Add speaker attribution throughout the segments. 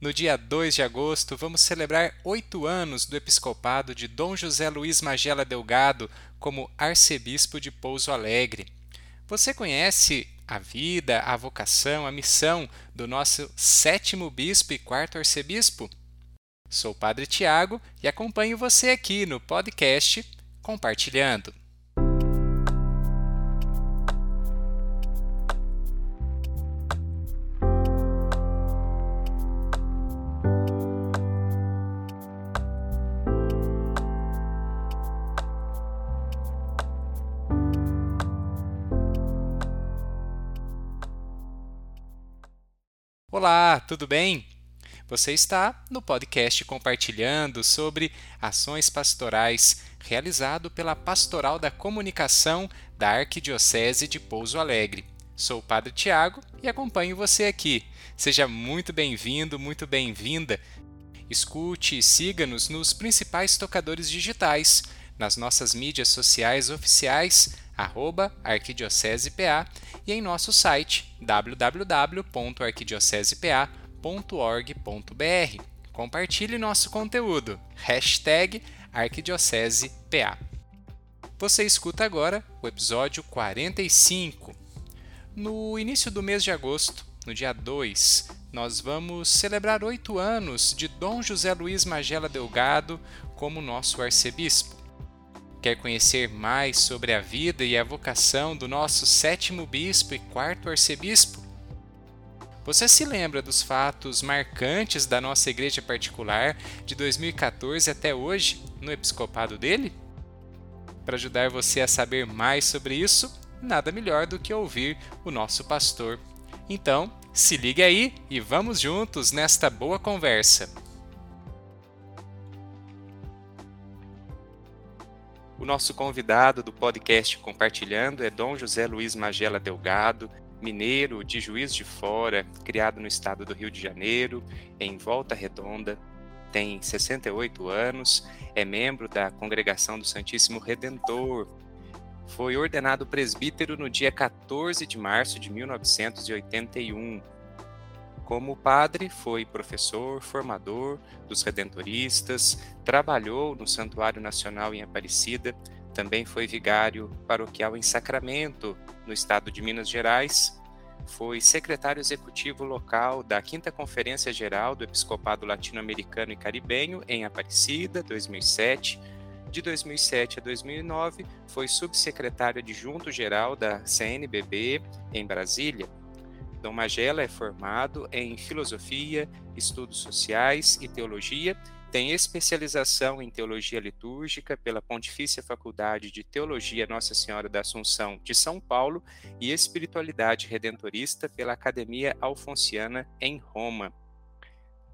Speaker 1: No dia 2 de agosto, vamos celebrar oito anos do episcopado de Dom José Luiz Magela Delgado como arcebispo de Pouso Alegre. Você conhece a vida, a vocação, a missão do nosso sétimo bispo e quarto arcebispo? Sou o Padre Tiago e acompanho você aqui no podcast Compartilhando. Olá, tudo bem? Você está no podcast compartilhando sobre ações pastorais realizado pela Pastoral da Comunicação da Arquidiocese de Pouso Alegre. Sou o Padre Tiago e acompanho você aqui. Seja muito bem-vindo, muito bem-vinda. Escute e siga-nos nos principais tocadores digitais, nas nossas mídias sociais oficiais, arroba arquidiocesepa e em nosso site www.arquidiocesepa.org.br. Compartilhe nosso conteúdo. Hashtag arquidiocesepa. Você escuta agora o episódio 45. No início do mês de agosto, no dia 2, nós vamos celebrar oito anos de Dom José Luiz Magela Delgado como nosso arcebispo. Quer conhecer mais sobre a vida e a vocação do nosso sétimo bispo e quarto arcebispo? Você se lembra dos fatos marcantes da nossa igreja particular de 2014 até hoje no episcopado dele? Para ajudar você a saber mais sobre isso, nada melhor do que ouvir o nosso pastor. Então, se ligue aí e vamos juntos nesta boa conversa. O nosso convidado do podcast Compartilhando é Dom José Luiz Magela Delgado, mineiro de Juiz de Fora, criado no estado do Rio de Janeiro, em Volta Redonda, tem 68 anos, é membro da Congregação do Santíssimo Redentor. Foi ordenado presbítero no dia 14 de março de 1981 como padre, foi professor, formador dos redentoristas, trabalhou no Santuário Nacional em Aparecida, também foi vigário paroquial em Sacramento, no estado de Minas Gerais, foi secretário executivo local da Quinta Conferência Geral do Episcopado Latino-Americano e Caribenho em Aparecida, 2007. De 2007 a 2009, foi subsecretário adjunto geral da CNBB em Brasília. Dom Magela é formado em filosofia, estudos sociais e teologia, tem especialização em teologia litúrgica pela Pontifícia Faculdade de Teologia Nossa Senhora da Assunção de São Paulo e espiritualidade redentorista pela Academia Alfonsiana em Roma.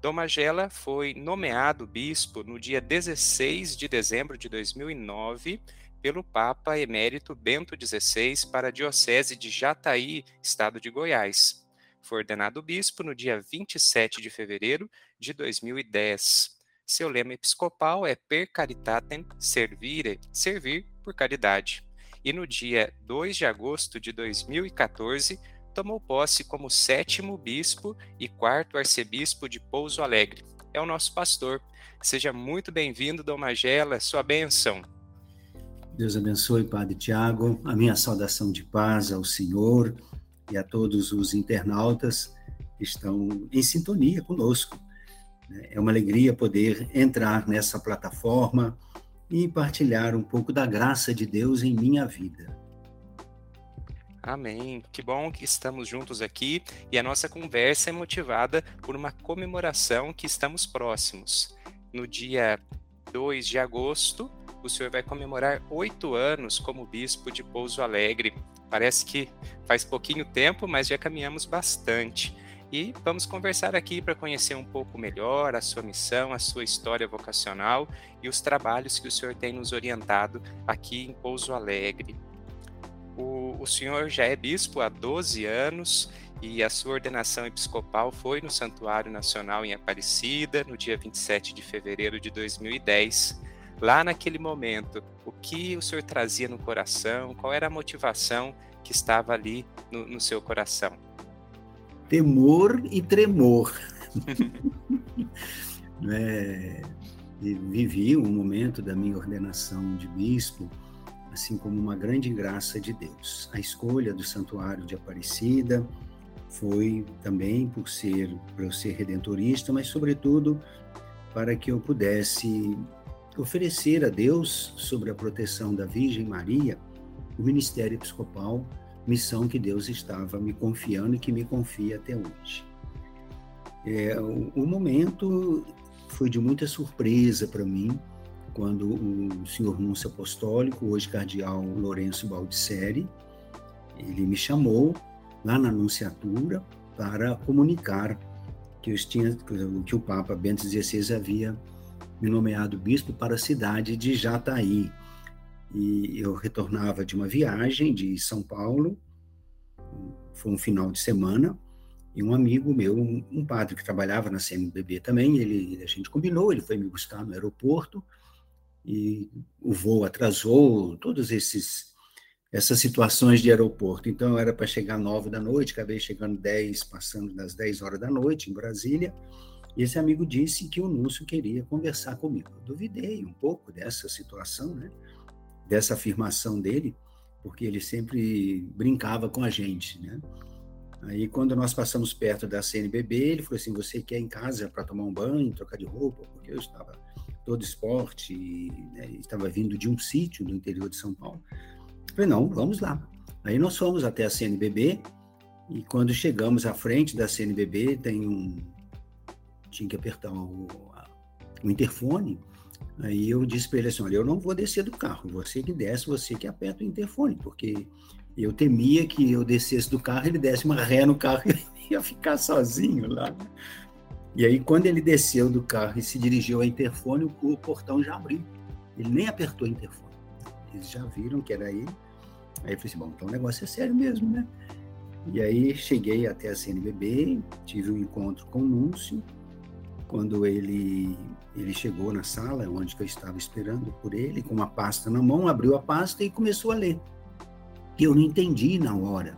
Speaker 1: Dom Magela foi nomeado bispo no dia 16 de dezembro de 2009 pelo Papa Emérito Bento XVI para a Diocese de Jataí, estado de Goiás. Foi ordenado bispo no dia 27 de fevereiro de 2010. Seu lema episcopal é Per caritatem servire, servir por caridade. E no dia 2 de agosto de 2014, tomou posse como sétimo bispo e quarto arcebispo de Pouso Alegre. É o nosso pastor. Seja muito bem-vindo, Dom Magela, sua bênção.
Speaker 2: Deus abençoe, Padre Tiago. A minha saudação de paz ao Senhor e a todos os internautas que estão em sintonia conosco. Né? É uma alegria poder entrar nessa plataforma e partilhar um pouco da graça de Deus em minha vida.
Speaker 1: Amém. Que bom que estamos juntos aqui e a nossa conversa é motivada por uma comemoração que estamos próximos. No dia 2 de agosto, o senhor vai comemorar oito anos como bispo de Pouso Alegre. Parece que faz pouquinho tempo, mas já caminhamos bastante. E vamos conversar aqui para conhecer um pouco melhor a sua missão, a sua história vocacional e os trabalhos que o senhor tem nos orientado aqui em Pouso Alegre. O, o senhor já é bispo há 12 anos e a sua ordenação episcopal foi no Santuário Nacional em Aparecida, no dia 27 de fevereiro de 2010 lá naquele momento, o que o senhor trazia no coração, qual era a motivação que estava ali no, no seu coração?
Speaker 2: Temor e tremor, é, vivi um momento da minha ordenação de bispo assim como uma grande graça de Deus. A escolha do santuário de Aparecida foi também por ser para eu ser redentorista, mas sobretudo para que eu pudesse oferecer a Deus sobre a proteção da Virgem Maria o ministério episcopal, missão que Deus estava me confiando e que me confia até hoje. É, o, o momento foi de muita surpresa para mim, quando o senhor Núncio Apostólico, hoje cardeal Lourenço Baldisseri, ele me chamou lá na anunciatura para comunicar que, tinha, que o Papa Bento XVI havia me nomeado bispo para a cidade de Jataí. E eu retornava de uma viagem de São Paulo, foi um final de semana, e um amigo meu, um, padre que trabalhava na CMBB também, ele, a gente combinou, ele foi me buscar no aeroporto, e o voo atrasou, todos esses essas situações de aeroporto. Então era para chegar nove da noite, acabei chegando dez, passando das dez horas da noite em Brasília. E esse amigo disse que o Núcio queria conversar comigo. Eu duvidei um pouco dessa situação, né? Dessa afirmação dele, porque ele sempre brincava com a gente, né? Aí, quando nós passamos perto da CNBB, ele falou assim: Você quer ir em casa para tomar um banho, trocar de roupa? Porque eu estava todo esporte, né, estava vindo de um sítio no interior de São Paulo. Eu falei, não, vamos lá. Aí nós fomos até a CNBB e quando chegamos à frente da CNBB, tem um... tinha que apertar o, o interfone, aí eu disse para ele assim, olha, eu não vou descer do carro, você que desce, você que aperta o interfone, porque eu temia que eu descesse do carro, ele desse uma ré no carro e ia ficar sozinho lá. E aí, quando ele desceu do carro e se dirigiu ao interfone, o portão já abriu. Ele nem apertou o interfone. Eles já viram que era ele. Aí eu falei assim, bom, então o negócio é sério mesmo, né? E aí cheguei até a CNBB, tive um encontro com o Núncio. Quando ele, ele chegou na sala, onde eu estava esperando por ele, com uma pasta na mão, abriu a pasta e começou a ler. E eu não entendi na hora.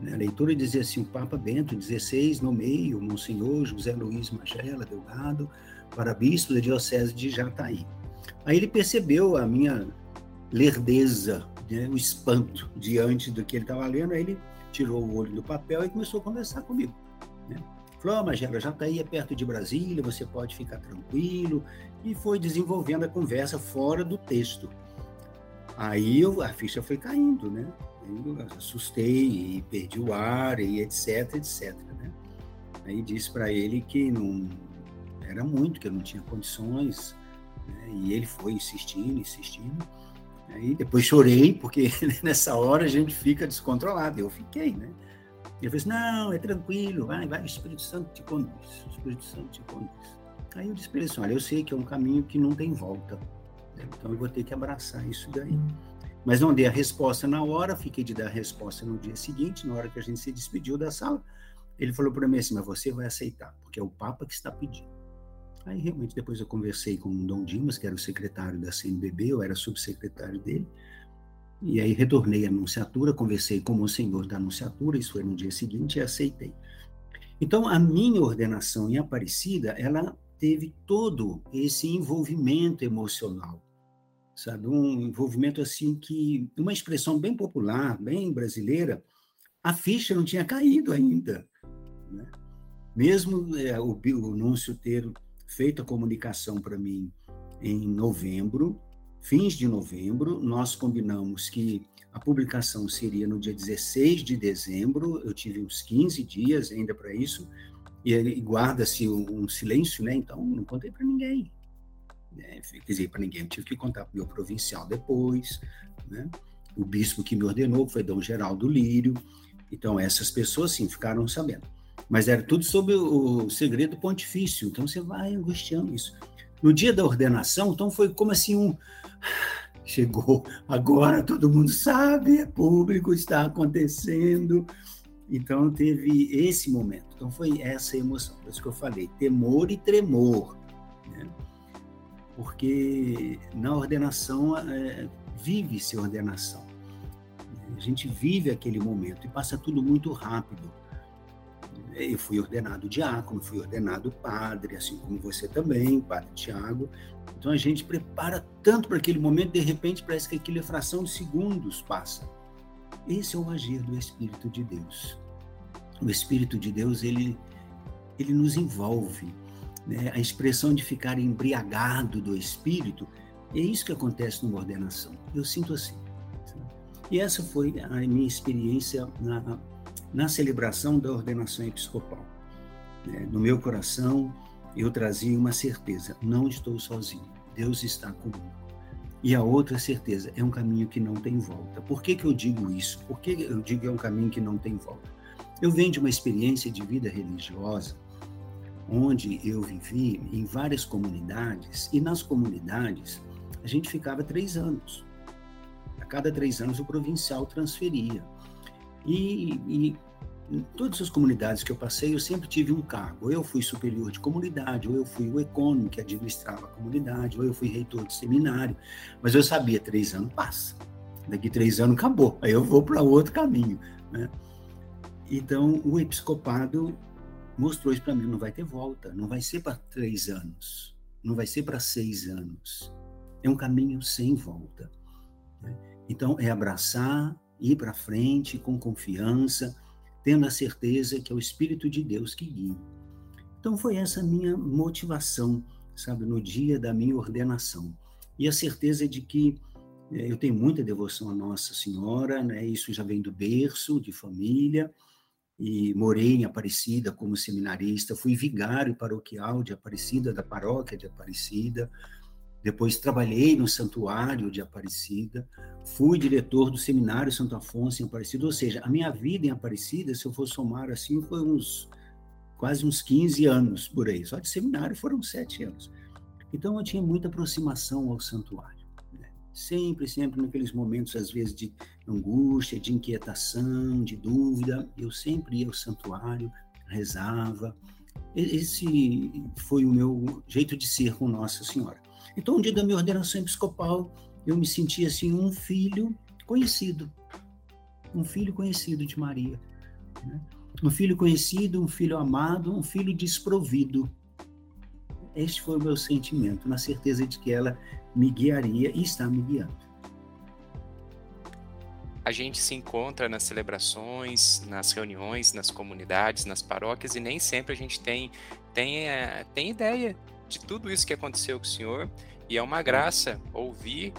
Speaker 2: Né? A leitura dizia assim: o Papa Bento XVI nomeia o Monsenhor José Luiz Magela Delgado para bispo da Diocese de Jataí. Aí ele percebeu a minha lerdeza, né? o espanto diante do que ele estava lendo, aí ele tirou o olho do papel e começou a conversar comigo. Né? Falou, oh, Magela, Jataí é perto de Brasília, você pode ficar tranquilo, e foi desenvolvendo a conversa fora do texto. Aí eu, a ficha foi caindo, né? Eu assustei e perdi o ar e etc, etc. Né? Aí disse para ele que não era muito, que eu não tinha condições, né? e ele foi insistindo, insistindo. Aí depois chorei, porque nessa hora a gente fica descontrolado. Eu fiquei, né? Ele falou assim: não, é tranquilo, vai, vai, o Espírito Santo te conduz, o Espírito Santo te conduz. Aí eu disse para ele assim: olha, eu sei que é um caminho que não tem volta, né? então eu vou ter que abraçar isso daí. Mas não dei a resposta na hora, fiquei de dar a resposta no dia seguinte, na hora que a gente se despediu da sala. Ele falou para mim assim: Mas você vai aceitar, porque é o Papa que está pedindo. Aí realmente depois eu conversei com o Dom Dimas, que era o secretário da CNBB, eu era subsecretário dele. E aí retornei à anunciatura, conversei com o senhor da anunciatura, isso foi no dia seguinte, e aceitei. Então, a minha ordenação em Aparecida, ela teve todo esse envolvimento emocional sabe? Um envolvimento assim que, uma expressão bem popular, bem brasileira, a ficha não tinha caído ainda. Né? Mesmo é, o, o Núncio ter feito a comunicação para mim em novembro, fins de novembro, nós combinamos que a publicação seria no dia 16 de dezembro, eu tive uns 15 dias ainda para isso, e guarda-se um, silêncio, né? Então não contei para ninguém. Né? Quer dizer, para ninguém, eu tive que contar para o meu provincial depois, né? o bispo que me ordenou foi Dom Geraldo Lírio. Então, essas pessoas, sim, ficaram sabendo. Mas era tudo sobre o segredo pontifício, então você vai angustiando isso. No dia da ordenação, então foi como assim um. Chegou, agora todo mundo sabe, é público, está acontecendo. Então teve esse momento. Então foi essa emoção. Por isso que eu falei, temor e tremor. Né? porque na ordenação é, vive-se ordenação. A gente vive aquele momento e passa tudo muito rápido. Eu fui ordenado diácono, fui ordenado padre, assim como você também, padre Tiago. Então a gente prepara tanto para aquele momento, de repente parece que aquilo é fração de segundos passa. Esse é o agir do Espírito de Deus. O Espírito de Deus, ele, ele nos envolve. Né? A expressão de ficar embriagado do Espírito, é isso que acontece numa ordenação. Eu sinto assim. E essa foi a minha experiência na, na celebração da ordenação episcopal. Né? No meu coração, eu trazia uma certeza: não estou sozinho, Deus está comigo. E a outra certeza é um caminho que não tem volta. Por que, que eu digo isso? Por que eu digo que é um caminho que não tem volta? Eu venho de uma experiência de vida religiosa, onde eu vivi em várias comunidades, e nas comunidades a gente ficava três anos. A cada três anos o provincial transferia. E, e em todas as comunidades que eu passei, eu sempre tive um cargo. Ou eu fui superior de comunidade, ou eu fui o econômico que administrava a comunidade, ou eu fui reitor de seminário. Mas eu sabia, três anos passa. Daqui três anos acabou. Aí eu vou para outro caminho. Né? Então, o episcopado mostrou isso para mim: não vai ter volta, não vai ser para três anos, não vai ser para seis anos. É um caminho sem volta. Né? Então, é abraçar, ir para frente com confiança tendo a certeza que é o Espírito de Deus que guia. Então foi essa minha motivação, sabe, no dia da minha ordenação. E a certeza de que é, eu tenho muita devoção a Nossa Senhora, né? Isso já vem do berço, de família, e morei em Aparecida como seminarista, fui vigário paroquial de Aparecida, da paróquia de Aparecida, depois trabalhei no santuário de Aparecida, fui diretor do seminário Santo Afonso em Aparecida, ou seja, a minha vida em Aparecida, se eu for somar assim, foi uns quase uns 15 anos por aí. Só de seminário foram sete anos. Então eu tinha muita aproximação ao santuário. Né? Sempre, sempre naqueles momentos, às vezes, de angústia, de inquietação, de dúvida, eu sempre ia ao santuário, rezava. Esse foi o meu jeito de ser com Nossa Senhora. Então, no dia da minha ordenação episcopal, eu me senti assim um filho conhecido, um filho conhecido de Maria, né? um filho conhecido, um filho amado, um filho desprovido. Este foi o meu sentimento, na certeza de que ela me guiaria e está me guiando.
Speaker 1: A gente se encontra nas celebrações, nas reuniões, nas comunidades, nas paróquias e nem sempre a gente tem tem, é, tem ideia de tudo isso que aconteceu com o senhor. E é uma graça ouvir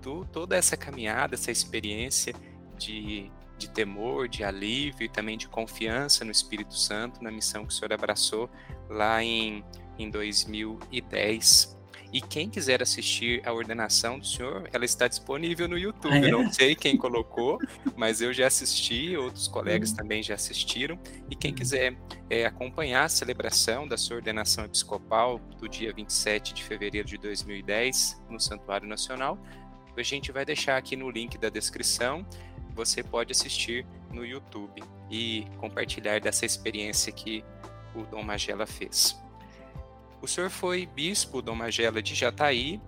Speaker 1: tu, toda essa caminhada, essa experiência de, de temor, de alívio e também de confiança no Espírito Santo, na missão que o senhor abraçou lá em, em 2010. E quem quiser assistir a ordenação do senhor, ela está disponível no YouTube. Ah, é? Não sei quem colocou, mas eu já assisti, outros colegas uhum. também já assistiram. E quem uhum. quiser é, acompanhar a celebração da sua ordenação episcopal do dia 27 de fevereiro de 2010 no Santuário Nacional, a gente vai deixar aqui no link da descrição. Você pode assistir no YouTube e compartilhar dessa experiência que o Dom Magela fez. O senhor foi bispo Dom Magela de Jataí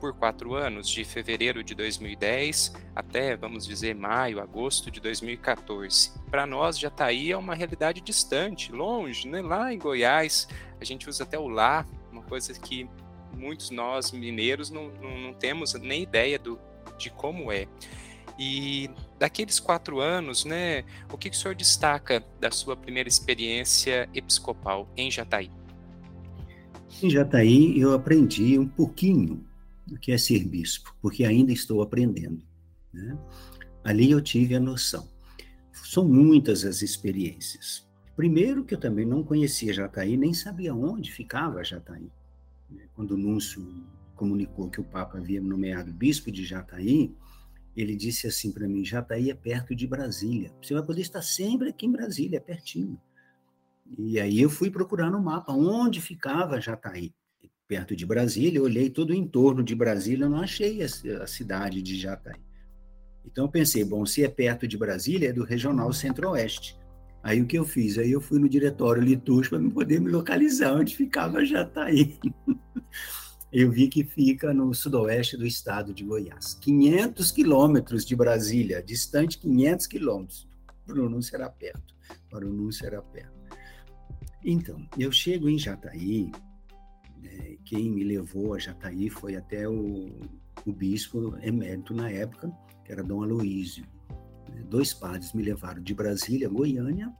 Speaker 1: por quatro anos, de fevereiro de 2010 até, vamos dizer, maio, agosto de 2014. Para nós, Jataí é uma realidade distante, longe, né? lá em Goiás, a gente usa até o lá, uma coisa que muitos nós mineiros não, não, não temos nem ideia do, de como é. E daqueles quatro anos, né, o que, que o senhor destaca da sua primeira experiência episcopal em Jataí?
Speaker 2: Em Jataí, eu aprendi um pouquinho do que é ser bispo, porque ainda estou aprendendo. Né? Ali eu tive a noção. São muitas as experiências. Primeiro, que eu também não conhecia Jataí, nem sabia onde ficava Jataí. Né? Quando o Núncio comunicou que o Papa havia nomeado bispo de Jataí, ele disse assim para mim: Jataí é perto de Brasília. Você vai poder estar sempre aqui em Brasília, é pertinho. E aí eu fui procurar no mapa onde ficava Jataí. Perto de Brasília, eu olhei todo o entorno de Brasília, não achei a, a cidade de Jataí. Então eu pensei, bom, se é perto de Brasília, é do Regional Centro-Oeste. Aí o que eu fiz? Aí eu fui no diretório litúrgico para poder me localizar onde ficava Jataí. eu vi que fica no sudoeste do estado de Goiás. 500 quilômetros de Brasília, distante 500 quilômetros. Para o Núncio era perto. Para o Núncio era perto. Então, eu chego em Jataí, né, quem me levou a Jataí foi até o, o bispo emérito na época, que era Dom Aloísio. Né. Dois padres me levaram de Brasília Goiânia,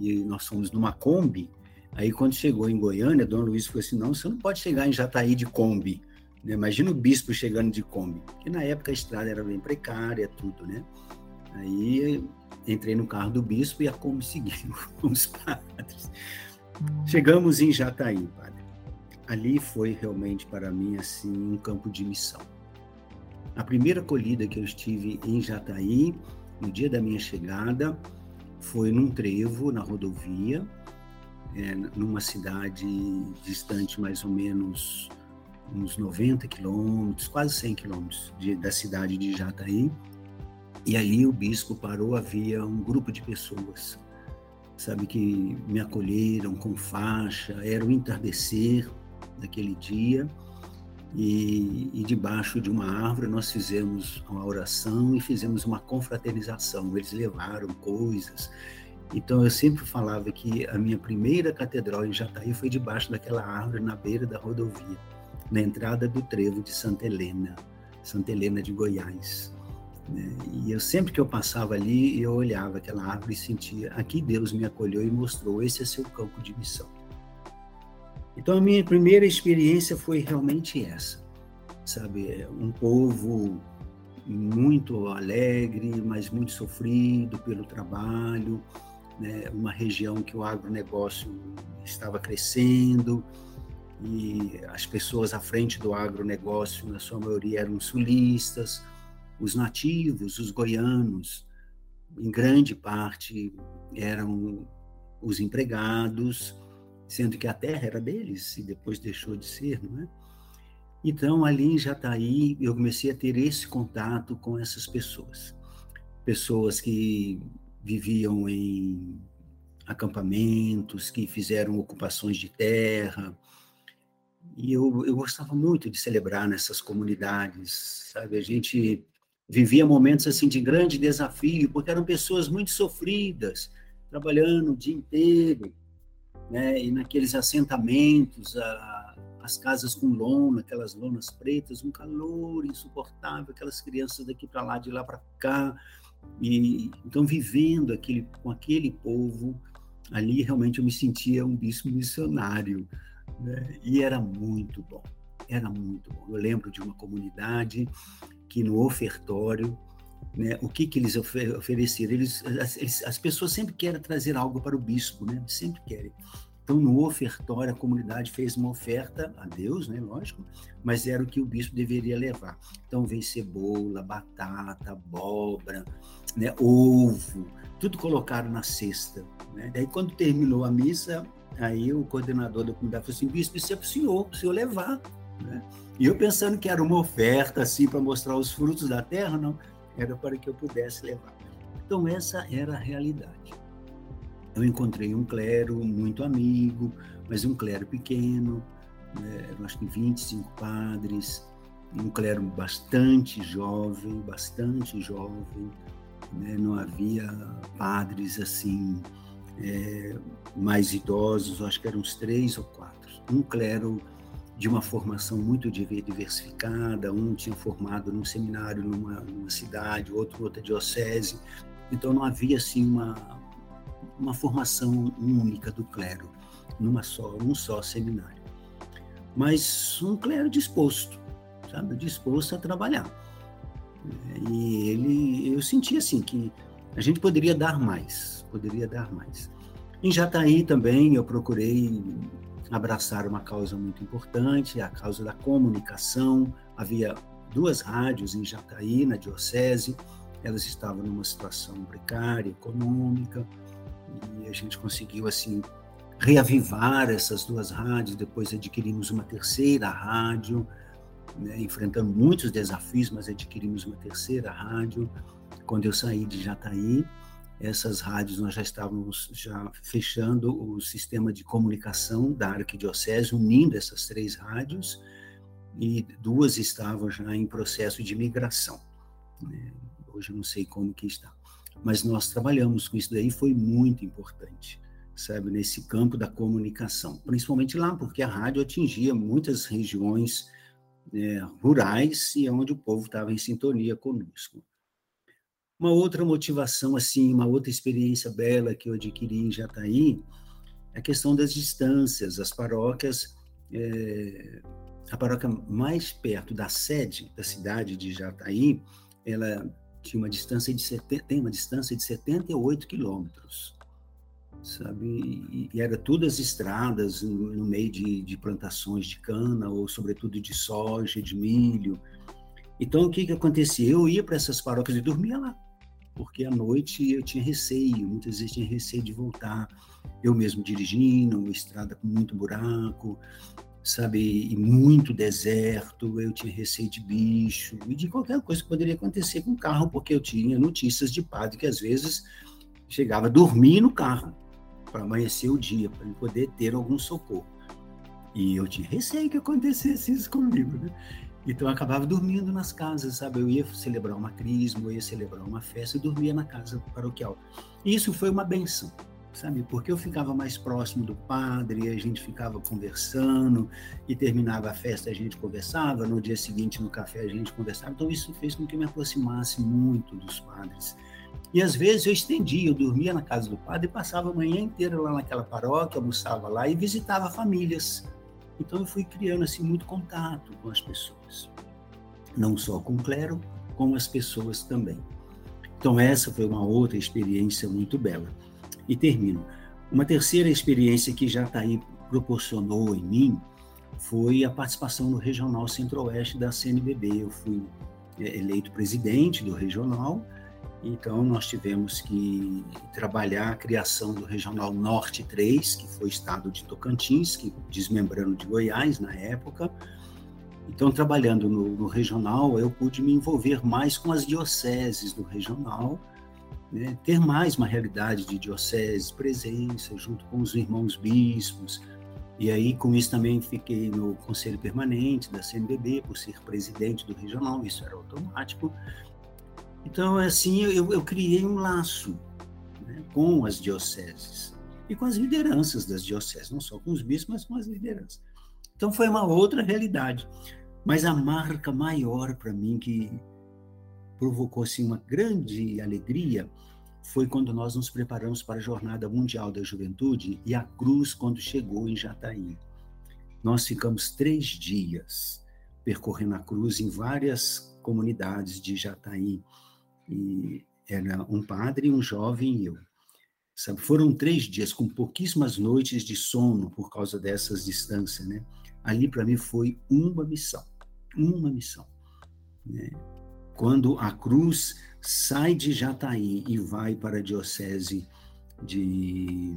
Speaker 2: e nós fomos numa Kombi. Aí, quando chegou em Goiânia, Dom Luiz falou assim: não, você não pode chegar em Jataí de Kombi. Né? Imagina o bispo chegando de Kombi, porque na época a estrada era bem precária, tudo, né? Aí entrei no carro do bispo e a Kombi seguiu com os padres. Chegamos em Jataí, padre. Ali foi realmente para mim assim um campo de missão. A primeira acolhida que eu estive em Jataí, no dia da minha chegada, foi num trevo na rodovia, é, numa cidade distante mais ou menos uns 90 quilômetros, quase 100 quilômetros da cidade de Jataí. E ali o bispo parou, havia um grupo de pessoas, sabe, que me acolheram com faixa, era o entardecer daquele dia, e, e, debaixo de uma árvore nós fizemos uma oração e fizemos uma confraternização. Eles levaram coisas. Então eu sempre falava que a minha primeira catedral em Jataí foi debaixo daquela árvore na beira da rodovia, na entrada do trevo de Santa Helena, Santa Helena de Goiás. Né? E eu sempre que eu passava ali, eu olhava aquela árvore e sentia, aqui Deus me acolheu e mostrou, esse é seu campo de missão. Então a minha primeira experiência foi realmente essa, sabe, um povo muito alegre, mas muito sofrido pelo trabalho, né? uma região que o agronegócio estava crescendo e as pessoas à frente do agronegócio, na sua maioria, eram sulistas, os nativos, os goianos, em grande parte eram os empregados, sendo que a terra era deles e depois deixou de ser, não é? Então, ali em Jataí, eu comecei a ter esse contato com essas pessoas. Pessoas que viviam em acampamentos, que fizeram ocupações de terra. E eu, eu gostava muito de celebrar nessas comunidades, sabe? A gente vivia momentos assim de grande desafio, porque eram pessoas muito sofridas, trabalhando o dia inteiro, né? E naqueles assentamentos, a, as casas com lona, aquelas lonas pretas, um calor insuportável, aquelas crianças daqui para lá, de lá para cá, e então vivendo aquele com aquele povo ali, realmente eu me sentia um bispo missionário, né? E era muito bom, era muito bom. Eu lembro de uma comunidade que no ofertório né? O que que eles ofereceram? Eles, as, as, pessoas sempre querem trazer algo para o bispo, né? Sempre querem. Então, no ofertório, a comunidade fez uma oferta a Deus, né? Lógico, mas era o que o bispo deveria levar. Então, veio cebola, batata, abóbora, né? Ovo, tudo colocaram na cesta. Né? Daí, quando terminou a missa, aí o coordenador da comunidade falou assim: bispo, isso é para o senhor, para o senhor levar. Né? E eu pensando que era uma oferta assim para mostrar os frutos da terra, não era para que eu pudesse levar. Então, essa era a realidade. Eu encontrei um clero muito amigo, mas um clero pequeno, né, acho que 25 padres, um clero bastante jovem, bastante jovem, né, não havia padres assim é, mais idosos, acho que eram uns três ou quatro. Um clero de uma formação muito diversificada, um tinha formado num seminário numa, numa cidade, outro outra diocese, então não havia assim uma uma formação única do clero numa só um só seminário, mas um clero disposto, sabe, disposto a trabalhar. E ele, eu senti assim que a gente poderia dar mais, poderia dar mais. Em Jataí também eu procurei abraçar uma causa muito importante, a causa da comunicação. Havia duas rádios em Jataí, na diocese, elas estavam numa situação precária, econômica, e a gente conseguiu, assim, reavivar essas duas rádios, depois adquirimos uma terceira rádio, né, enfrentando muitos desafios, mas adquirimos uma terceira rádio. Quando eu saí de Jataí, essas rádios nós já estávamos já fechando o sistema de comunicação da arquidiocese, unindo essas três rádios, e duas estavam já em processo de migração. Né? Hoje eu não sei como que está. Mas nós trabalhamos com isso daí, foi muito importante. sabe, nesse campo da comunicação, principalmente lá, porque a rádio atingia muitas regiões é, rurais e onde o povo estava em sintonia conosco. Uma outra motivação, assim, uma outra experiência bela que eu adquiri em Jataí, é a questão das distâncias. As paróquias, é, a paróquia mais perto da sede da cidade de Jataí, ela tinha uma distância de tem uma distância de 78 quilômetros, sabe? E, e, era todas estradas no, no meio de, de, plantações de cana ou sobretudo de soja, de milho. Então o que que acontecia? Eu ia para essas paróquias e dormia lá, porque à noite eu tinha receio, muitas vezes tinha receio de voltar. Eu mesmo dirigindo, uma estrada com muito buraco, sabe, e muito deserto, eu tinha receio de bicho e de qualquer coisa que poderia acontecer com o carro, porque eu tinha notícias de padre que às vezes chegava a dormir no carro para amanhecer o dia, para poder ter algum socorro. E eu tinha receio que acontecesse isso comigo, né? Então eu acabava dormindo nas casas, sabe? Eu ia celebrar uma crisma, eu ia celebrar uma festa e dormia na casa paroquial. Isso foi uma benção sabe? Porque eu ficava mais próximo do padre, a gente ficava conversando, e terminava a festa, a gente conversava, no dia seguinte no café a gente conversava. Então isso fez com que eu me aproximasse muito dos padres. E às vezes eu estendia, eu dormia na casa do padre e passava a manhã inteira lá naquela paróquia, almoçava lá e visitava famílias. Então eu fui criando assim muito contato com as pessoas. Não só com o clero, com as pessoas também. Então essa foi uma outra experiência muito bela. E termino. Uma terceira experiência que Jataí proporcionou em mim foi a participação no Regional Centro-Oeste da CNBB. Eu fui é, eleito presidente do regional, então nós tivemos que trabalhar a criação do Regional Norte 3, que foi estado de Tocantins, que desmembrando de Goiás na época. Então, trabalhando no, no regional, eu pude me envolver mais com as dioceses do regional, né, ter mais uma realidade de diocese, presença, junto com os irmãos bispos. E aí, com isso, também fiquei no conselho permanente da CNBB, por ser presidente do regional, isso era automático. Então, assim, eu, eu criei um laço né, com as dioceses e com as lideranças das dioceses, não só com os bispos, mas com as lideranças. Então, foi uma outra realidade. Mas a marca maior para mim que provocou assim, uma grande alegria foi quando nós nos preparamos para a Jornada Mundial da Juventude e a cruz quando chegou em Jataí. Nós ficamos três dias percorrendo a cruz em várias comunidades de Jataí. E era um padre, um jovem e eu. Sabe, foram três dias com pouquíssimas noites de sono por causa dessas distâncias, né? Ali para mim foi uma missão, uma missão. Né? Quando a cruz sai de Jataí e vai para a diocese de.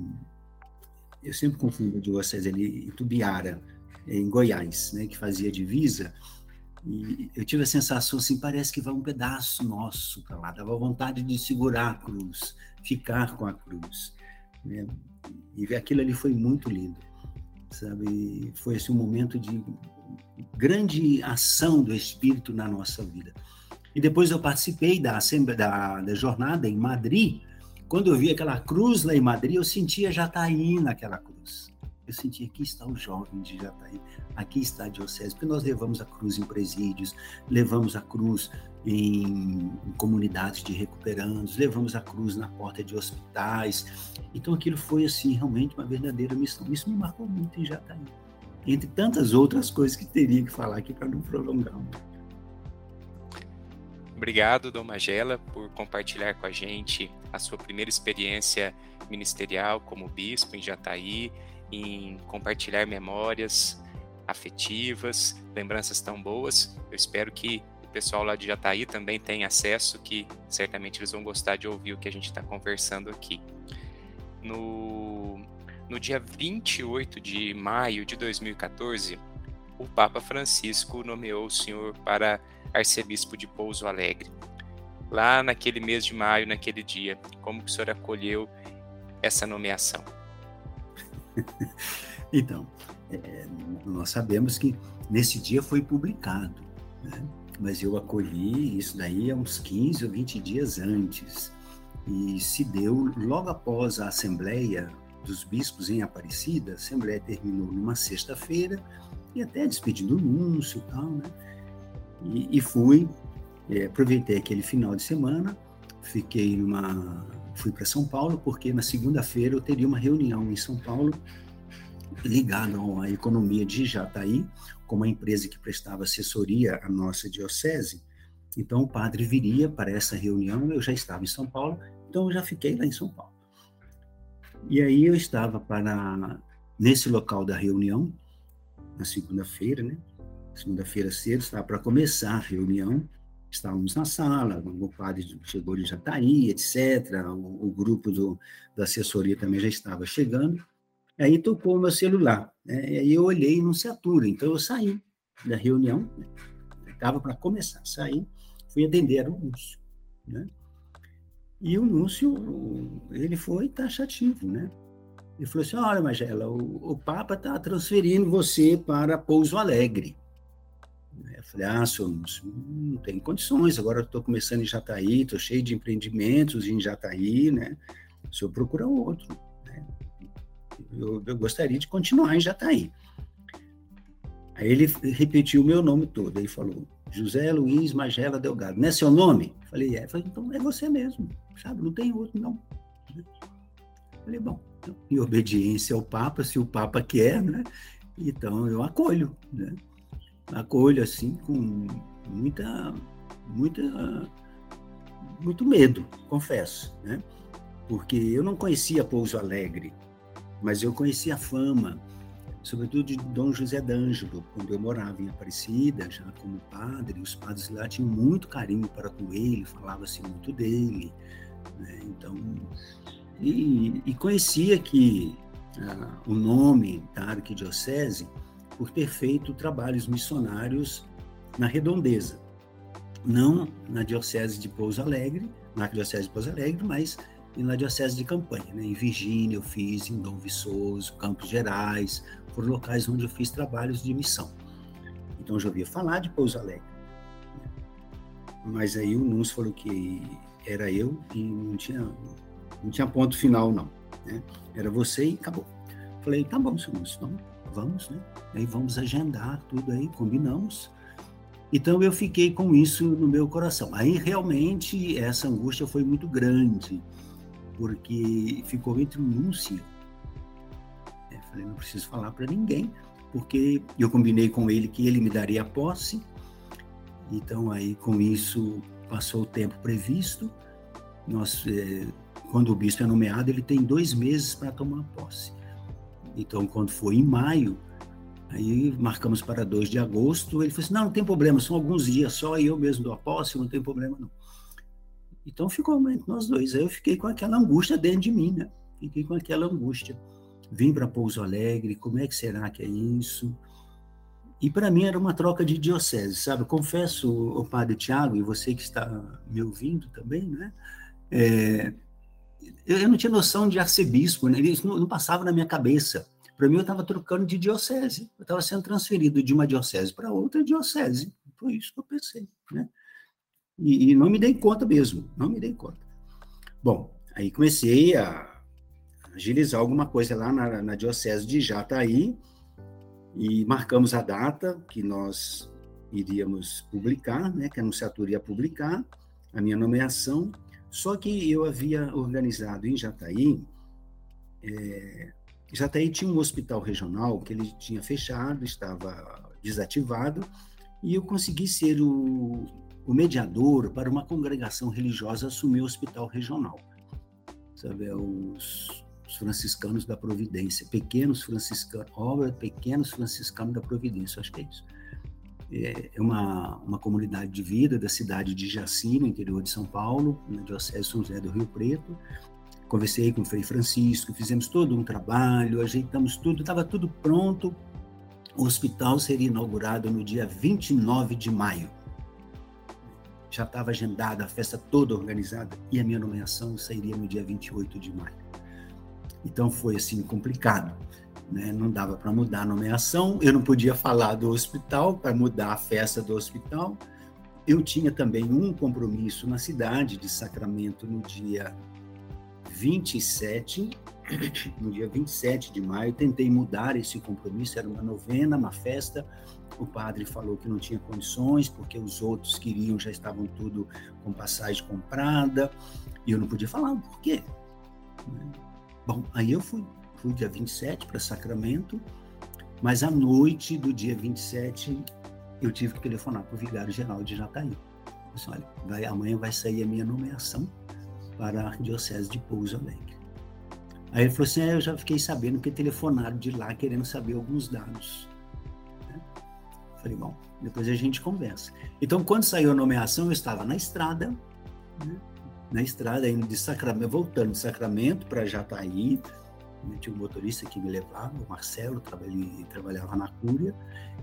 Speaker 2: Eu sempre confundo a diocese ali, Tubiara, em Goiás, né, que fazia divisa. E eu tive a sensação assim, parece que vai um pedaço nosso para lá, dava vontade de segurar a cruz, ficar com a cruz. Né? E aquilo ali foi muito lindo, sabe? Foi assim, um momento de grande ação do Espírito na nossa vida. E depois eu participei da, da, da jornada em Madrid. Quando eu vi aquela cruz lá em Madrid, eu sentia Jataí naquela cruz. Eu sentia, aqui está o jovem de Jataí, aqui está a diocese, porque nós levamos a cruz em presídios, levamos a cruz em, em comunidades de recuperandos, levamos a cruz na porta de hospitais. Então aquilo foi, assim, realmente uma verdadeira missão. Isso me marcou muito em Jataí. Entre tantas outras coisas que teria que falar aqui para não prolongar.
Speaker 1: Obrigado, Dom Magela, por compartilhar com a gente a sua primeira experiência ministerial como bispo em Jataí, em compartilhar memórias afetivas, lembranças tão boas. Eu espero que o pessoal lá de Jataí também tenha acesso, que certamente eles vão gostar de ouvir o que a gente está conversando aqui. No, no dia 28 de maio de 2014, o Papa Francisco nomeou o senhor para arcebispo de Pouso Alegre. Lá naquele mês de maio, naquele dia, como que o senhor acolheu essa nomeação?
Speaker 2: então, é, nós sabemos que nesse dia foi publicado, né? mas eu acolhi isso daí há uns 15 ou 20 dias antes. E se deu logo após a Assembleia dos bispos em Aparecida, a Assembleia terminou numa sexta-feira, e até despedindo o núncio e tal, né? E, e fui, é, aproveitei aquele final de semana, fiquei numa. Fui para São Paulo, porque na segunda-feira eu teria uma reunião em São Paulo ligada à economia de Jataí, com uma empresa que prestava assessoria à nossa diocese. Então o padre viria para essa reunião, eu já estava em São Paulo, então eu já fiquei lá em São Paulo. E aí eu estava para nesse local da reunião, na segunda-feira, né? Segunda-feira cedo, estava para começar a reunião, estávamos na sala, o padre chegou de Jataí, etc. O, o grupo do, da assessoria também já estava chegando. Aí tocou o meu celular, né? E aí eu olhei e não se atura, então eu saí da reunião, né? estava para começar, saí, fui atender o Lúcio, né? E o Lúcio, ele foi taxativo, né? Ele falou assim, olha, Magela, o, o Papa está transferindo você para Pouso Alegre. Eu falei, ah, senhor não tem condições, agora eu estou começando em Jataí, estou cheio de empreendimentos em Jataí, né? O senhor procura outro, né? Eu, eu gostaria de continuar em Jataí. Aí ele repetiu o meu nome todo, ele falou, José Luiz Magela Delgado. Não é seu nome? Falei, é. Falei, então é você mesmo, sabe? Não tem outro, não. Falei, bom, então, em obediência ao Papa, se o Papa quer, né? Então eu acolho, né? Acolho assim com muita, muita, muito medo, confesso, né? Porque eu não conhecia Pouso Alegre, mas eu conhecia a fama, sobretudo de Dom José d'Angelo, quando eu morava em Aparecida, já como padre, os padres lá tinham muito carinho para com ele, falava-se muito dele, né? então, e, e, conhecia que ah, o nome da arquidiocese por ter feito trabalhos missionários na redondeza, não na diocese de Pouso Alegre, na arquidiocese de Pouso Alegre, mas na diocese de campanha, né? em Virgínia eu fiz, em Dom Viçoso, Campos Gerais, por locais onde eu fiz trabalhos de missão. Então eu já ouvia falar de Pouso Alegre. Mas aí o Núncio falou que era eu e não tinha, não tinha ponto final, não. Né? Era você e acabou. Falei, tá bom, senhor Núncio, então vamos, né? Aí vamos agendar tudo aí, combinamos. Então eu fiquei com isso no meu coração. Aí realmente essa angústia foi muito grande, porque ficou entre o Núncio Falei, não preciso falar para ninguém, porque eu combinei com ele que ele me daria a posse. Então, aí, com isso, passou o tempo previsto. Nós, é, quando o bispo é nomeado, ele tem dois meses para tomar posse. Então, quando foi em maio, aí marcamos para 2 de agosto. Ele falou assim: não, não tem problema, são alguns dias só e eu mesmo dou a posse, não tem problema não. Então ficou nós dois. Aí eu fiquei com aquela angústia dentro de mim, né? Fiquei com aquela angústia vim para Pouso Alegre, como é que será que é isso? E para mim era uma troca de diocese, sabe? Confesso, o padre Tiago, e você que está me ouvindo também, né? É, eu não tinha noção de arcebispo, né? isso não, não passava na minha cabeça. Para mim, eu estava trocando de diocese, eu estava sendo transferido de uma diocese para outra diocese. Foi isso que eu pensei, né? E, e não me dei conta mesmo, não me dei conta. Bom, aí comecei a agilizar alguma coisa lá na, na Diocese de Jataí e marcamos a data que nós iríamos publicar, né, que a anunciatura ia publicar a minha nomeação, só que eu havia organizado em Jataí, é, Jataí tinha um hospital regional que ele tinha fechado, estava desativado, e eu consegui ser o, o mediador para uma congregação religiosa assumir o hospital regional. Sabe, é os, os franciscanos da Providência, pequenos franciscanos, obra Pequenos Franciscanos da Providência, acho que é isso. É, é uma, uma comunidade de vida da cidade de Jaci, no interior de São Paulo, na Diocese de São José do Rio Preto. Conversei com o Frei Francisco, fizemos todo um trabalho, ajeitamos tudo, estava tudo pronto. O hospital seria inaugurado no dia 29 de maio. Já estava agendada a festa toda organizada e a minha nomeação sairia no dia 28 de maio. Então foi assim complicado. Né? Não dava para mudar a nomeação, eu não podia falar do hospital para mudar a festa do hospital. Eu tinha também um compromisso na cidade de Sacramento no dia 27 no dia 27 de maio, tentei mudar esse compromisso, era uma novena, uma festa. O padre falou que não tinha condições, porque os outros queriam, já estavam tudo com passagem comprada, e eu não podia falar o porquê. Né? Bom, aí eu fui, fui dia 27 para Sacramento, mas à noite do dia 27 eu tive que telefonar para o vigário geral de Jataí. Disse, olha, vai, amanhã vai sair a minha nomeação para a Arquidiocese de Pouso Alegre. Aí ele falou assim, é, eu já fiquei sabendo que telefonaram de lá querendo saber alguns dados. Né? Falei, bom, depois a gente conversa. Então, quando saiu a nomeação, eu estava na estrada, né? na estrada, indo de Sacramento, voltando de Sacramento para Jataí? Tinha um motorista que me levava, o Marcelo, trabalhei, trabalhava na Cúria,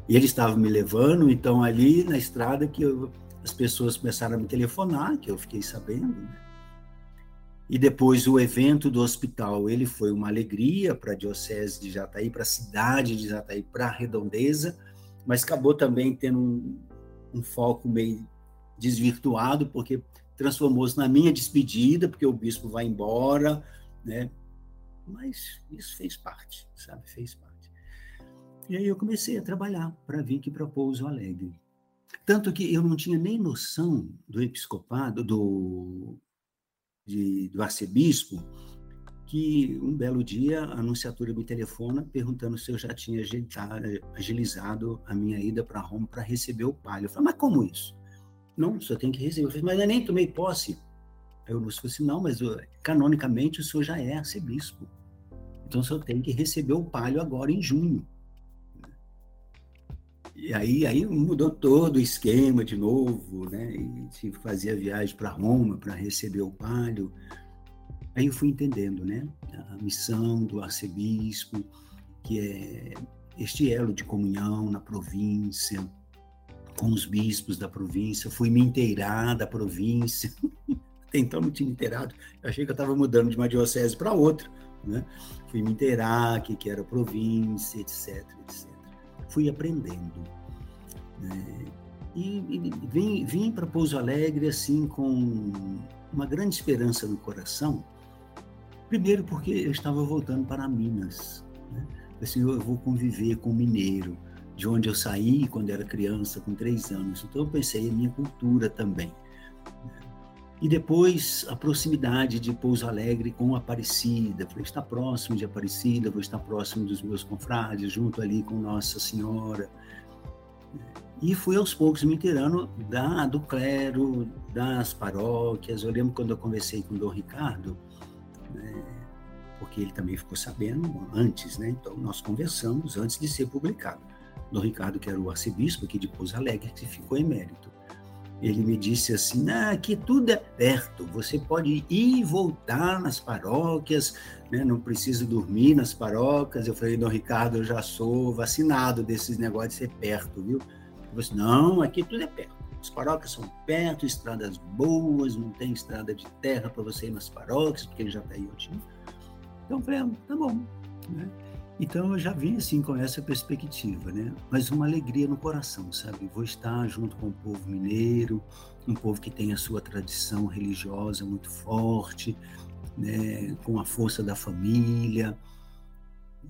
Speaker 2: e ele estava me levando, então ali na estrada que eu, as pessoas começaram a me telefonar, que eu fiquei sabendo, né? E depois o evento do hospital, ele foi uma alegria para a diocese de Jataí, para a cidade de Jataí, para a redondeza, mas acabou também tendo um, um foco meio desvirtuado, porque transformou-se na minha despedida, porque o bispo vai embora, né? Mas isso fez parte, sabe? Fez parte. E aí eu comecei a trabalhar para vir aqui para Pouso Alegre. Tanto que eu não tinha nem noção do episcopado, do, de, do arcebispo, que um belo dia a anunciatura me telefona perguntando se eu já tinha agilizado a minha ida para Roma para receber o palio. Eu falei, mas como isso? Não, só tem que receber. Eu falei, mas eu nem tomei posse. Aí o Lúcio falou assim, não, mas canonicamente o senhor já é arcebispo. Então o senhor tem que receber o palio agora em junho. E aí, aí mudou todo o esquema de novo, né? E tive que fazer a viagem para Roma para receber o palio. Aí eu fui entendendo, né? A missão do arcebispo, que é este elo de comunhão na província, com os bispos da província. Fui me inteirar da província. Até então não tinha inteirado. Achei que eu estava mudando de uma diocese para outra, né? Fui me inteirar que, que era província, etc, etc fui aprendendo. Né? E, e vim, vim para Pouso Alegre assim com uma grande esperança no coração. Primeiro porque eu estava voltando para Minas. Né? Assim, eu vou conviver com mineiro, de onde eu saí quando era criança, com três anos. Então eu pensei em minha cultura também. E depois a proximidade de Pouso Alegre com Aparecida. Falei, está próximo de Aparecida, vou estar próximo dos meus confrades, junto ali com Nossa Senhora. E fui aos poucos me inteirando da, do clero, das paróquias. Eu lembro quando eu conversei com o Dom Ricardo, né, porque ele também ficou sabendo antes, né? Então nós conversamos antes de ser publicado. Dom Ricardo, que era o arcebispo aqui de Pouso Alegre, que ficou emérito ele me disse assim: ah, aqui tudo é perto, você pode ir e voltar nas paróquias, né? não precisa dormir nas paróquias. Eu falei: Dom Ricardo, eu já sou vacinado desses negócios de ser perto, viu? Ele disse: não, aqui tudo é perto. As paróquias são perto, estradas boas, não tem estrada de terra para você ir nas paróquias, porque ele já está eu tinha. Então eu falei: ah, tá bom. Né? Então eu já vim assim com essa perspectiva, né? Mas uma alegria no coração, sabe? Vou estar junto com o povo mineiro, um povo que tem a sua tradição religiosa muito forte, né? Com a força da família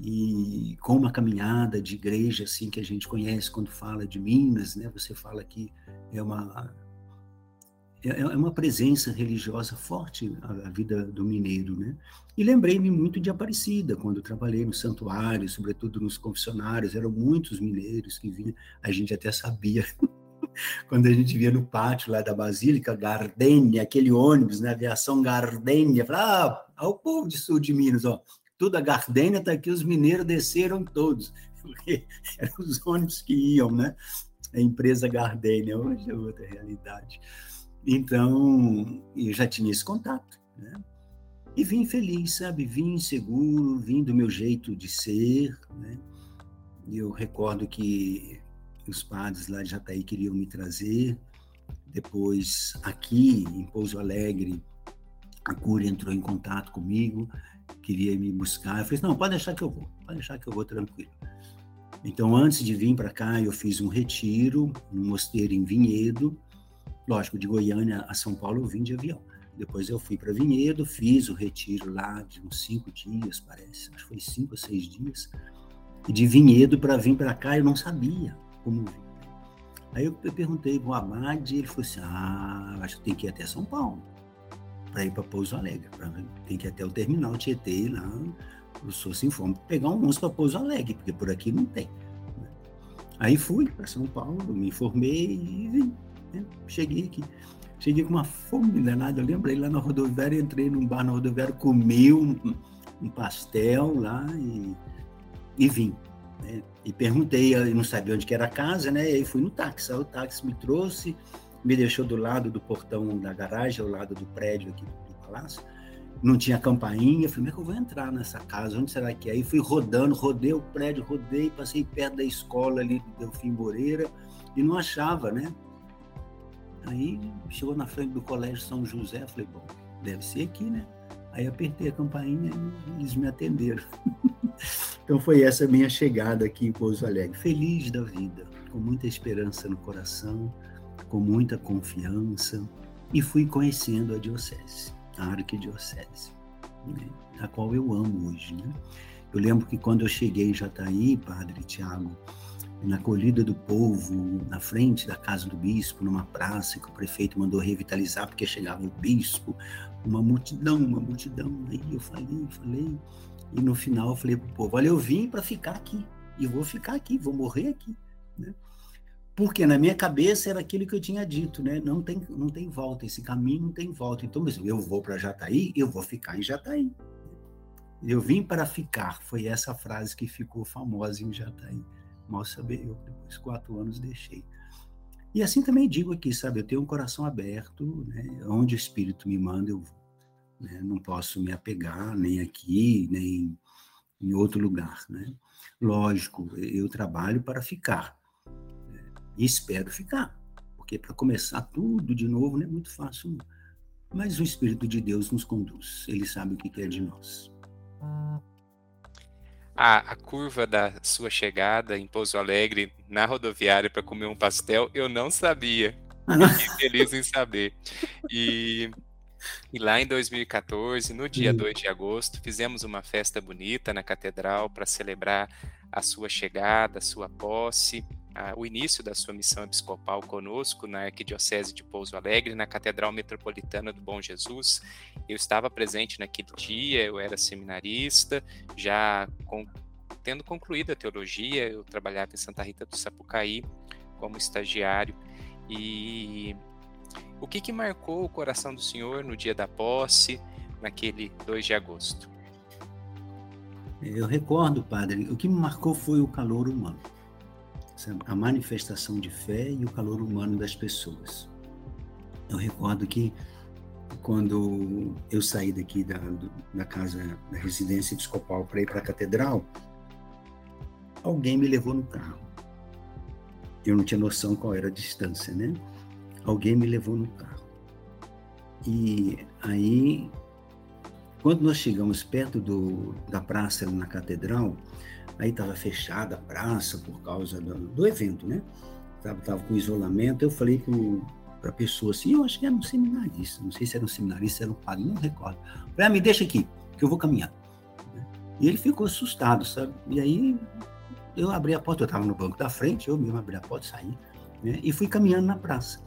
Speaker 2: e com uma caminhada de igreja assim que a gente conhece quando fala de Minas, né? Você fala que é uma é, é uma presença religiosa forte a, vida do mineiro, né? E lembrei-me muito de Aparecida, quando trabalhei no santuário, sobretudo nos confessionários, eram muitos mineiros que vinham, a gente até sabia, quando a gente via no pátio lá da Basílica, Gardênia, aquele ônibus, né, aviação Gardênia, falava, ah, o povo de sul de Minas, ó, toda a Gardênia está aqui, os mineiros desceram todos, porque eram os ônibus que iam, né? A empresa Gardênia, hoje é outra realidade. Então, eu já tinha esse contato, né? E vim feliz, sabe? Vim seguro, vim do meu jeito de ser, né? Eu recordo que os padres lá de Jataí queriam me trazer. Depois, aqui em Pouso Alegre, a Cúria entrou em contato comigo, queria me buscar. Eu falei, não, pode deixar que eu vou, pode deixar que eu vou tranquilo. Então, antes de vir para cá, eu fiz um retiro, um mosteiro em Vinhedo, Lógico, de Goiânia a São Paulo eu vim de avião. Depois eu fui para Vinhedo, fiz o retiro lá de uns cinco dias, parece, acho que foi cinco ou seis dias. E de Vinhedo para vir para cá eu não sabia como vir. Aí eu, perguntei para o Abad e ele falou assim: Ah, acho que tem que ir até São Paulo para ir para Pouso Alegre. Pra, tem que ir até o terminal Tietê lá, o senhor se informa, pegar um ônibus para Pouso Alegre, porque por aqui não tem. Aí fui para São Paulo, me informei e vim. Né? Cheguei aqui. Cheguei com uma fome danada. Eu lembrei lá na rodoviária, entrei num bar na rodoviária, comi um, um pastel lá e, e vim. Né? E perguntei, eu não sabia onde que era a casa, né? E aí fui no táxi. Aí o táxi me trouxe, me deixou do lado do portão da garagem, ao lado do prédio aqui do palácio. Não tinha campainha. Falei, como é que eu vou entrar nessa casa? Onde será que é? Aí fui rodando, rodei o prédio, rodei, passei perto da escola ali do Delfim Moreira e não achava, né? Aí chegou na frente do Colégio São José, falei, bom, deve ser aqui, né? Aí apertei a campainha e eles me atenderam. então foi essa minha chegada aqui em Pouso Alegre. Feliz da vida, com muita esperança no coração, com muita confiança, e fui conhecendo a diocese, a arquidiocese, né? a qual eu amo hoje. Né? Eu lembro que quando eu cheguei em Jataí, Padre Tiago, na acolhida do povo, na frente da casa do bispo, numa praça que o prefeito mandou revitalizar porque chegava o bispo, uma multidão, uma multidão. Aí eu falei, falei, e no final eu falei para o povo: olha, eu vim para ficar aqui, e vou ficar aqui, vou morrer aqui. Né? Porque na minha cabeça era aquilo que eu tinha dito, né? Não tem, não tem volta, esse caminho não tem volta. Então, eu vou para Jataí, eu vou ficar em Jataí. Eu vim para ficar, foi essa frase que ficou famosa em Jataí. Mal saber eu, depois de quatro anos, deixei. E assim também digo aqui, sabe, eu tenho um coração aberto, né? onde o Espírito me manda, eu vou. Né? Não posso me apegar nem aqui, nem em outro lugar. Né? Lógico, eu trabalho para ficar. Né? E espero ficar, porque para começar tudo de novo não é muito fácil. Mas o Espírito de Deus nos conduz, ele sabe o que quer de nós
Speaker 1: a, a, curva da sua chegada em Pouso Alegre na rodoviária para comer um pastel, eu não sabia. Fiquei feliz em saber. E, e, lá em 2014, no dia 2 de agosto, fizemos uma festa bonita na catedral para celebrar a sua chegada, a sua posse o início da sua missão episcopal conosco na Arquidiocese de Pouso Alegre, na Catedral Metropolitana do Bom Jesus. Eu estava presente naquele dia, eu era seminarista, já com, tendo concluído a teologia, eu trabalhava em Santa Rita do Sapucaí como estagiário. E o que, que marcou o coração do Senhor no dia da posse, naquele 2 de agosto?
Speaker 2: Eu recordo, padre, o que me marcou foi o calor humano a manifestação de fé e o calor humano das pessoas. Eu recordo que quando eu saí daqui da, da casa, da residência episcopal para ir para a catedral, alguém me levou no carro. Eu não tinha noção qual era a distância, né? Alguém me levou no carro. E aí, quando nós chegamos perto do, da praça na catedral, aí estava fechada a praça por causa do, do evento, né? Tava, tava com isolamento. Eu falei para a pessoa assim, eu acho que era um seminarista, não sei se era um seminarista, era um padre, não recordo. Falei, ah, me deixa aqui, que eu vou caminhar. E ele ficou assustado, sabe? E aí eu abri a porta, eu estava no banco da frente, eu mesmo abri a porta, saí, né? e fui caminhando na praça.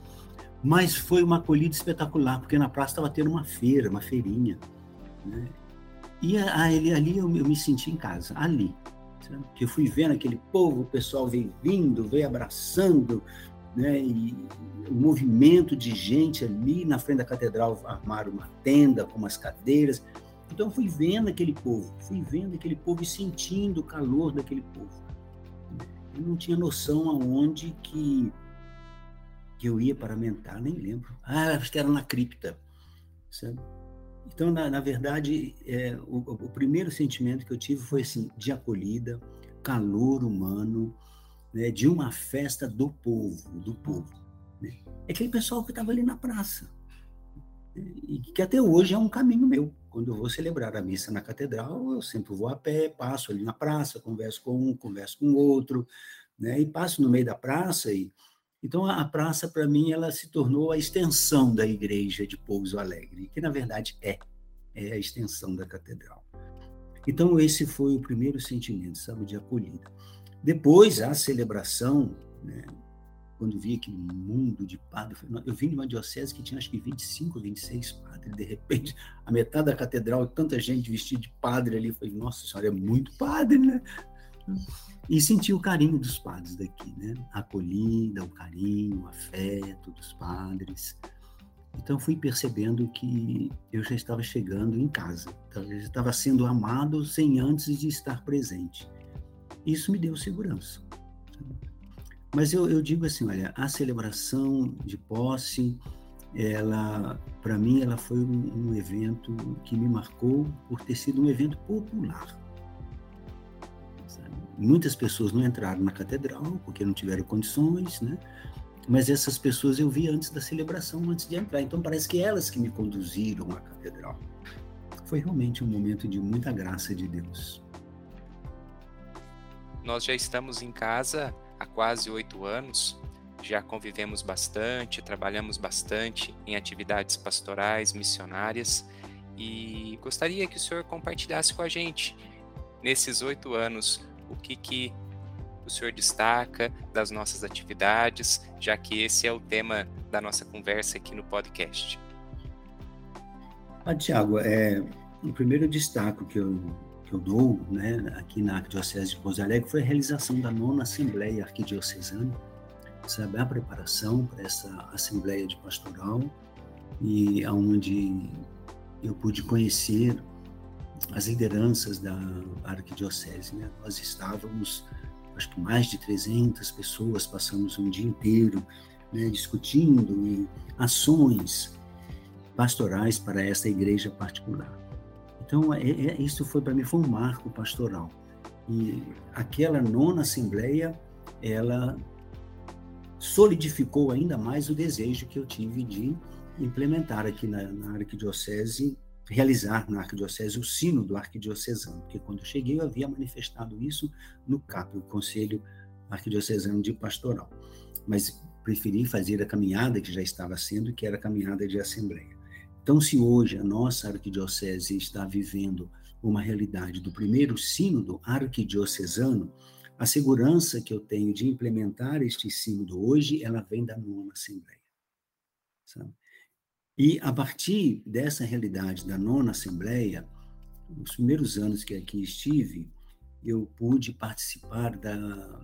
Speaker 2: Mas foi uma acolhida espetacular, porque na praça estava tendo uma feira, uma feirinha. Né? E ali, ali eu, eu me senti em casa, ali que eu fui vendo aquele povo, o pessoal veio vindo, veio abraçando, né, e o movimento de gente ali na frente da catedral armaram uma tenda com umas cadeiras. Então eu fui vendo aquele povo, fui vendo aquele povo e sentindo o calor daquele povo. Eu não tinha noção aonde que, que eu ia paramentar, nem lembro. Ah, era na cripta, sabe? Então, na, na verdade, é, o, o, primeiro sentimento que eu tive foi assim, de acolhida, calor humano, né, de uma festa do povo, do povo. Né? É aquele pessoal que estava ali na praça. Né, e que até hoje é um caminho meu. Quando eu vou celebrar a missa na catedral, eu sempre vou a pé, passo ali na praça, converso com um, converso com outro, né? e passo no meio da praça e Então a praça para mim ela se tornou a extensão da igreja de Pouso Alegre, que na verdade é é a extensão da catedral. Então esse foi o primeiro sentimento, sabe, de acolhida. Depois a celebração, né, quando vi aquele mundo de padres, eu vim de uma diocese que tinha acho que 25, 26 padres, de repente, a metade da catedral, tanta gente vestida de padre ali, falei, nossa senhora, é muito padre, né? E senti o carinho dos padres daqui, né? A acolhida, o carinho, o afeto dos padres. Então fui percebendo que eu já estava chegando em casa, então, eu já estava sendo amado sem antes de estar presente. Isso me deu segurança. Mas eu, eu digo assim, olha, a celebração de posse, ela, para mim, ela foi um, um evento que me marcou por ter sido um evento popular. Muitas pessoas não entraram na catedral porque não tiveram condições, né? Mas essas pessoas eu vi antes da celebração, antes de entrar. Então parece que elas que me conduziram à catedral. Foi realmente um momento de muita graça de Deus.
Speaker 1: Nós já estamos em casa há quase oito anos, já convivemos bastante, trabalhamos bastante em atividades pastorais, missionárias, e gostaria que o senhor compartilhasse com a gente, nesses oito anos, o que, que o senhor destaca das nossas atividades, já que esse é o tema da nossa conversa aqui no podcast.
Speaker 2: Ah, Tiago, é, o primeiro destaque que eu que eu dou né, aqui na Arquidiocese de Pouso Alegre foi a realização da nona Assembleia Arquidiocesana, sabe, a preparação para essa Assembleia de Pastoral e aonde eu pude conhecer as lideranças da Arquidiocese. Né? Nós estávamos, acho que mais de 300 pessoas, passamos um dia inteiro né, discutindo ações pastorais para essa igreja particular. Então, é, é, isso foi para mim foi um marco pastoral. E aquela nona assembleia, ela solidificou ainda mais o desejo que eu tive de implementar aqui na, na arquidiocese, realizar na arquidiocese o sino do arquidiocesano, porque quando eu cheguei eu havia manifestado isso no CAP, o Conselho Arquidiocesano de Pastoral, mas preferi fazer a caminhada que já estava sendo, que era a caminhada de assembleia. Então, se hoje a nossa arquidiocese está vivendo uma realidade do primeiro sínodo arquidiocesano, a segurança que eu tenho de implementar este sínodo hoje, ela vem da nona assembleia. Sabe? E a partir dessa realidade da nona assembleia, nos primeiros anos que aqui estive, eu pude participar da,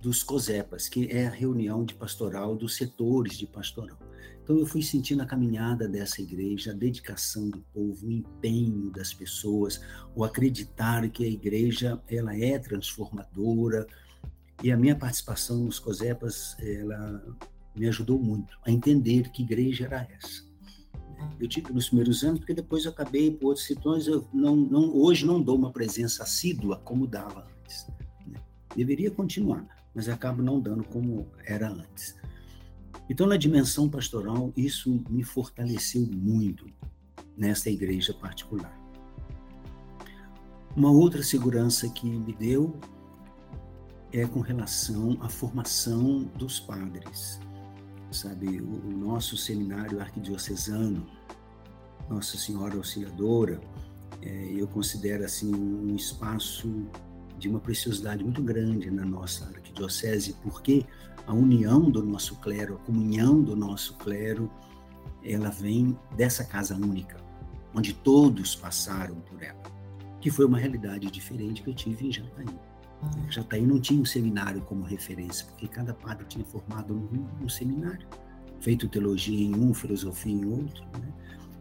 Speaker 2: dos COSEPAS, que é a reunião de pastoral dos setores de pastoral. Então eu fui sentindo a caminhada dessa igreja, a dedicação do povo, o empenho das pessoas, o acreditar que a igreja ela é transformadora. E a minha participação nos COSEPAS, ela me ajudou muito a entender que igreja era essa. Eu tive nos primeiros anos, porque depois eu acabei por outras situações, eu não, não, hoje não dou uma presença assídua como dava antes. Né? Deveria continuar, mas acabo não dando como era antes. Então, na dimensão pastoral, isso me fortaleceu muito nesta igreja particular. Uma outra segurança que me deu é com relação à formação dos padres. Sabe, o, o nosso seminário arquidiocesano, Nossa Senhora Auxiliadora, é, eu considero assim um espaço de uma preciosidade muito grande na nossa arquidiocese, porque a união do nosso clero, a comunhão do nosso clero, ela vem dessa casa única, onde todos passaram por ela, que foi uma realidade diferente que eu tive em Jataí. Em Jataí não tinha um seminário como referência, porque cada padre tinha formado um, um seminário, feito teologia em um, filosofia em outro. Né?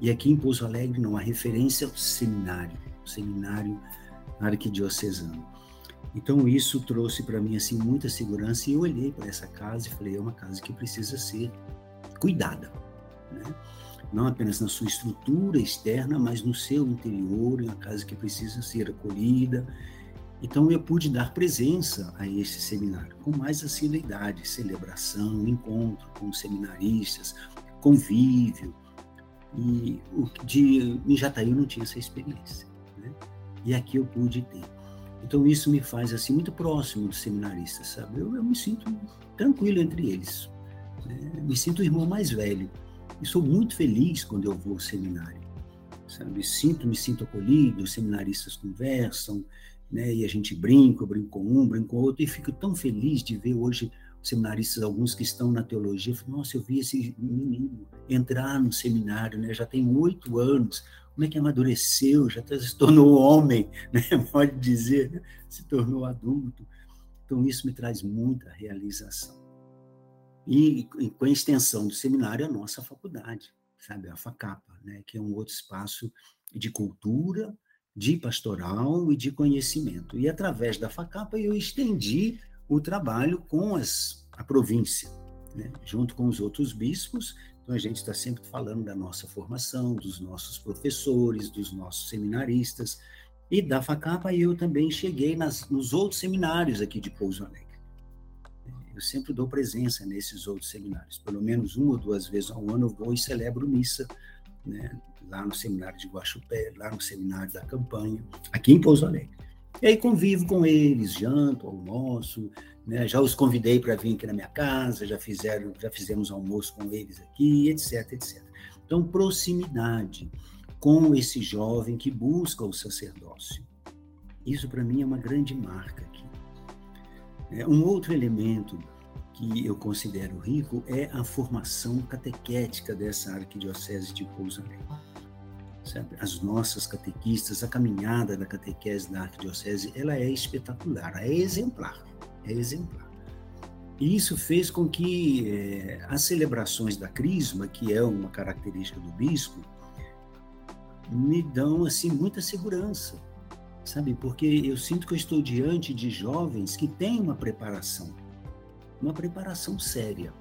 Speaker 2: E aqui em Pouso Alegre não, a referência é o seminário, o seminário arquidiocesano. Então isso trouxe para mim assim muita segurança e eu olhei para essa casa e falei é uma casa que precisa ser cuidada, né? não apenas na sua estrutura externa, mas no seu interior, é uma casa que precisa ser acolhida. Então eu pude dar presença a esse seminário com mais assiduidade, celebração, encontro com seminaristas, convívio. E o de em Jataí eu não tinha essa experiência, né? E aqui eu pude ter. Então isso me faz assim muito próximo dos seminaristas, sabe? Eu, eu me sinto tranquilo entre eles. Né? Me sinto o irmão mais velho. E sou muito feliz quando eu vou ao seminário. Sabe? Sinto, me sinto acolhido, os seminaristas conversam, né? E a gente brinca, eu brinco com um, brinco com outro, e fico tão feliz de ver hoje seminaristas, alguns que estão na teologia, falo, nossa, eu vi esse menino entrar no seminário, né? Já tem oito anos, como é que amadureceu, já se tornou homem, né? Pode dizer, né? se tornou adulto. Então isso me traz muita realização. E com a extensão do seminário, a nossa faculdade, sabe, a FACAPA, né? Que é um outro espaço de cultura, de pastoral e de conhecimento. E através da FACAPA eu estendi o trabalho com as, a província, né? junto com os outros bispos. Então, a gente está sempre falando da nossa formação, dos nossos professores, dos nossos seminaristas. E da FACAPA eu também cheguei nas, nos outros seminários aqui de Pouso Alegre. Eu sempre dou presença nesses outros seminários. Pelo menos uma ou duas vezes ao ano eu vou e celebro missa, né? lá no seminário de Guaxupé, lá no seminário da campanha, aqui em Pouso Alegre. E aí convivo com eles, janto, almoço, né? já os convidei para vir aqui na minha casa, já fizeram, já fizemos almoço com eles aqui, etc, etc. Então, proximidade com esse jovem que busca o sacerdócio. Isso para mim é uma grande marca aqui. É, um outro elemento que eu considero rico é a formação catequética dessa arquidiocese de Pouso Alegre? As nossas catequistas, a caminhada da catequese da arquidiocese, ela é espetacular, é exemplar, é exemplar. E isso fez com que é, as celebrações da crisma, que é uma característica do bispo, me dão assim muita segurança, sabe? Porque eu sinto que eu estou diante de jovens que têm uma preparação, uma preparação séria.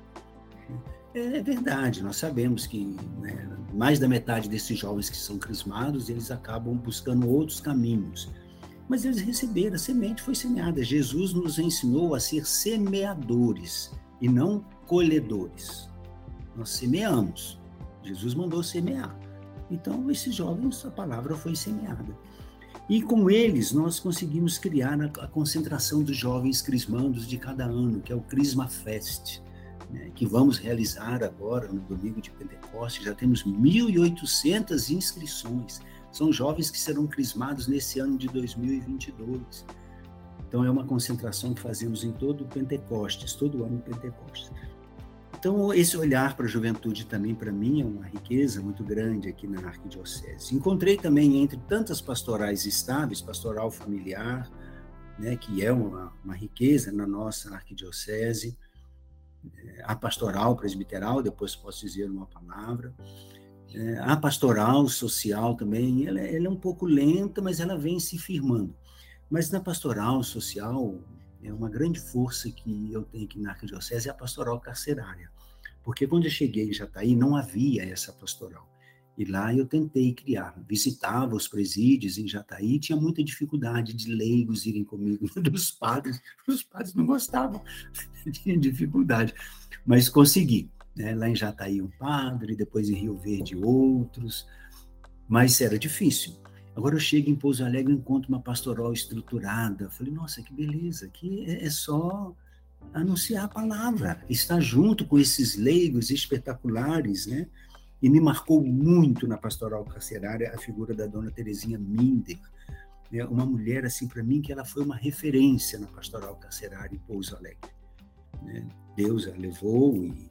Speaker 2: É, é verdade, nós sabemos que né, mais da metade desses jovens que são crismados, eles acabam buscando outros caminhos. Mas eles receberam, a semente foi semeada. Jesus nos ensinou a ser semeadores e não colhedores. Nós semeamos. Jesus mandou semear. Então, esses jovens, a palavra foi semeada. E com eles, nós conseguimos criar a, concentração dos jovens crismandos de cada ano, que é o Crisma Fest né, que vamos realizar agora no domingo de Pentecostes. Já temos 1.800 inscrições. São jovens que serão crismados nesse ano de 2022. Então, é uma concentração que fazemos em todo Pentecostes, todo ano Pentecostes. Então, esse olhar para a juventude também, para mim, é uma riqueza muito grande aqui na Arquidiocese. Encontrei também, entre tantas pastorais estáveis, pastoral familiar, né, que é uma, uma riqueza na nossa Arquidiocese, a pastoral presbiteral, depois posso dizer uma palavra. É, a pastoral social também, ela, ela, é um pouco lenta, mas ela vem se firmando. Mas na pastoral social, é uma grande força que eu tenho aqui na Arquidiocese é a pastoral carcerária. Porque quando eu cheguei em Jataí, não havia essa pastoral. E lá eu tentei criar, visitava os presídios em Jataí, tinha muita dificuldade de leigos irem comigo, dos padres, os padres não gostavam, tinha dificuldade, mas consegui. Né? Lá em Jataí um padre, depois em Rio Verde outros, mas era difícil. Agora eu chego em Pouso Alegre e encontro uma pastoral estruturada. Falei, nossa, que beleza, aqui é, é só anunciar a palavra, estar junto com esses leigos espetaculares, né? E me marcou muito na pastoral carcerária a figura da dona Terezinha Minder, né? uma mulher, assim, para mim, que ela foi uma referência na pastoral carcerária em Pouso Alegre. Né? Deus a levou e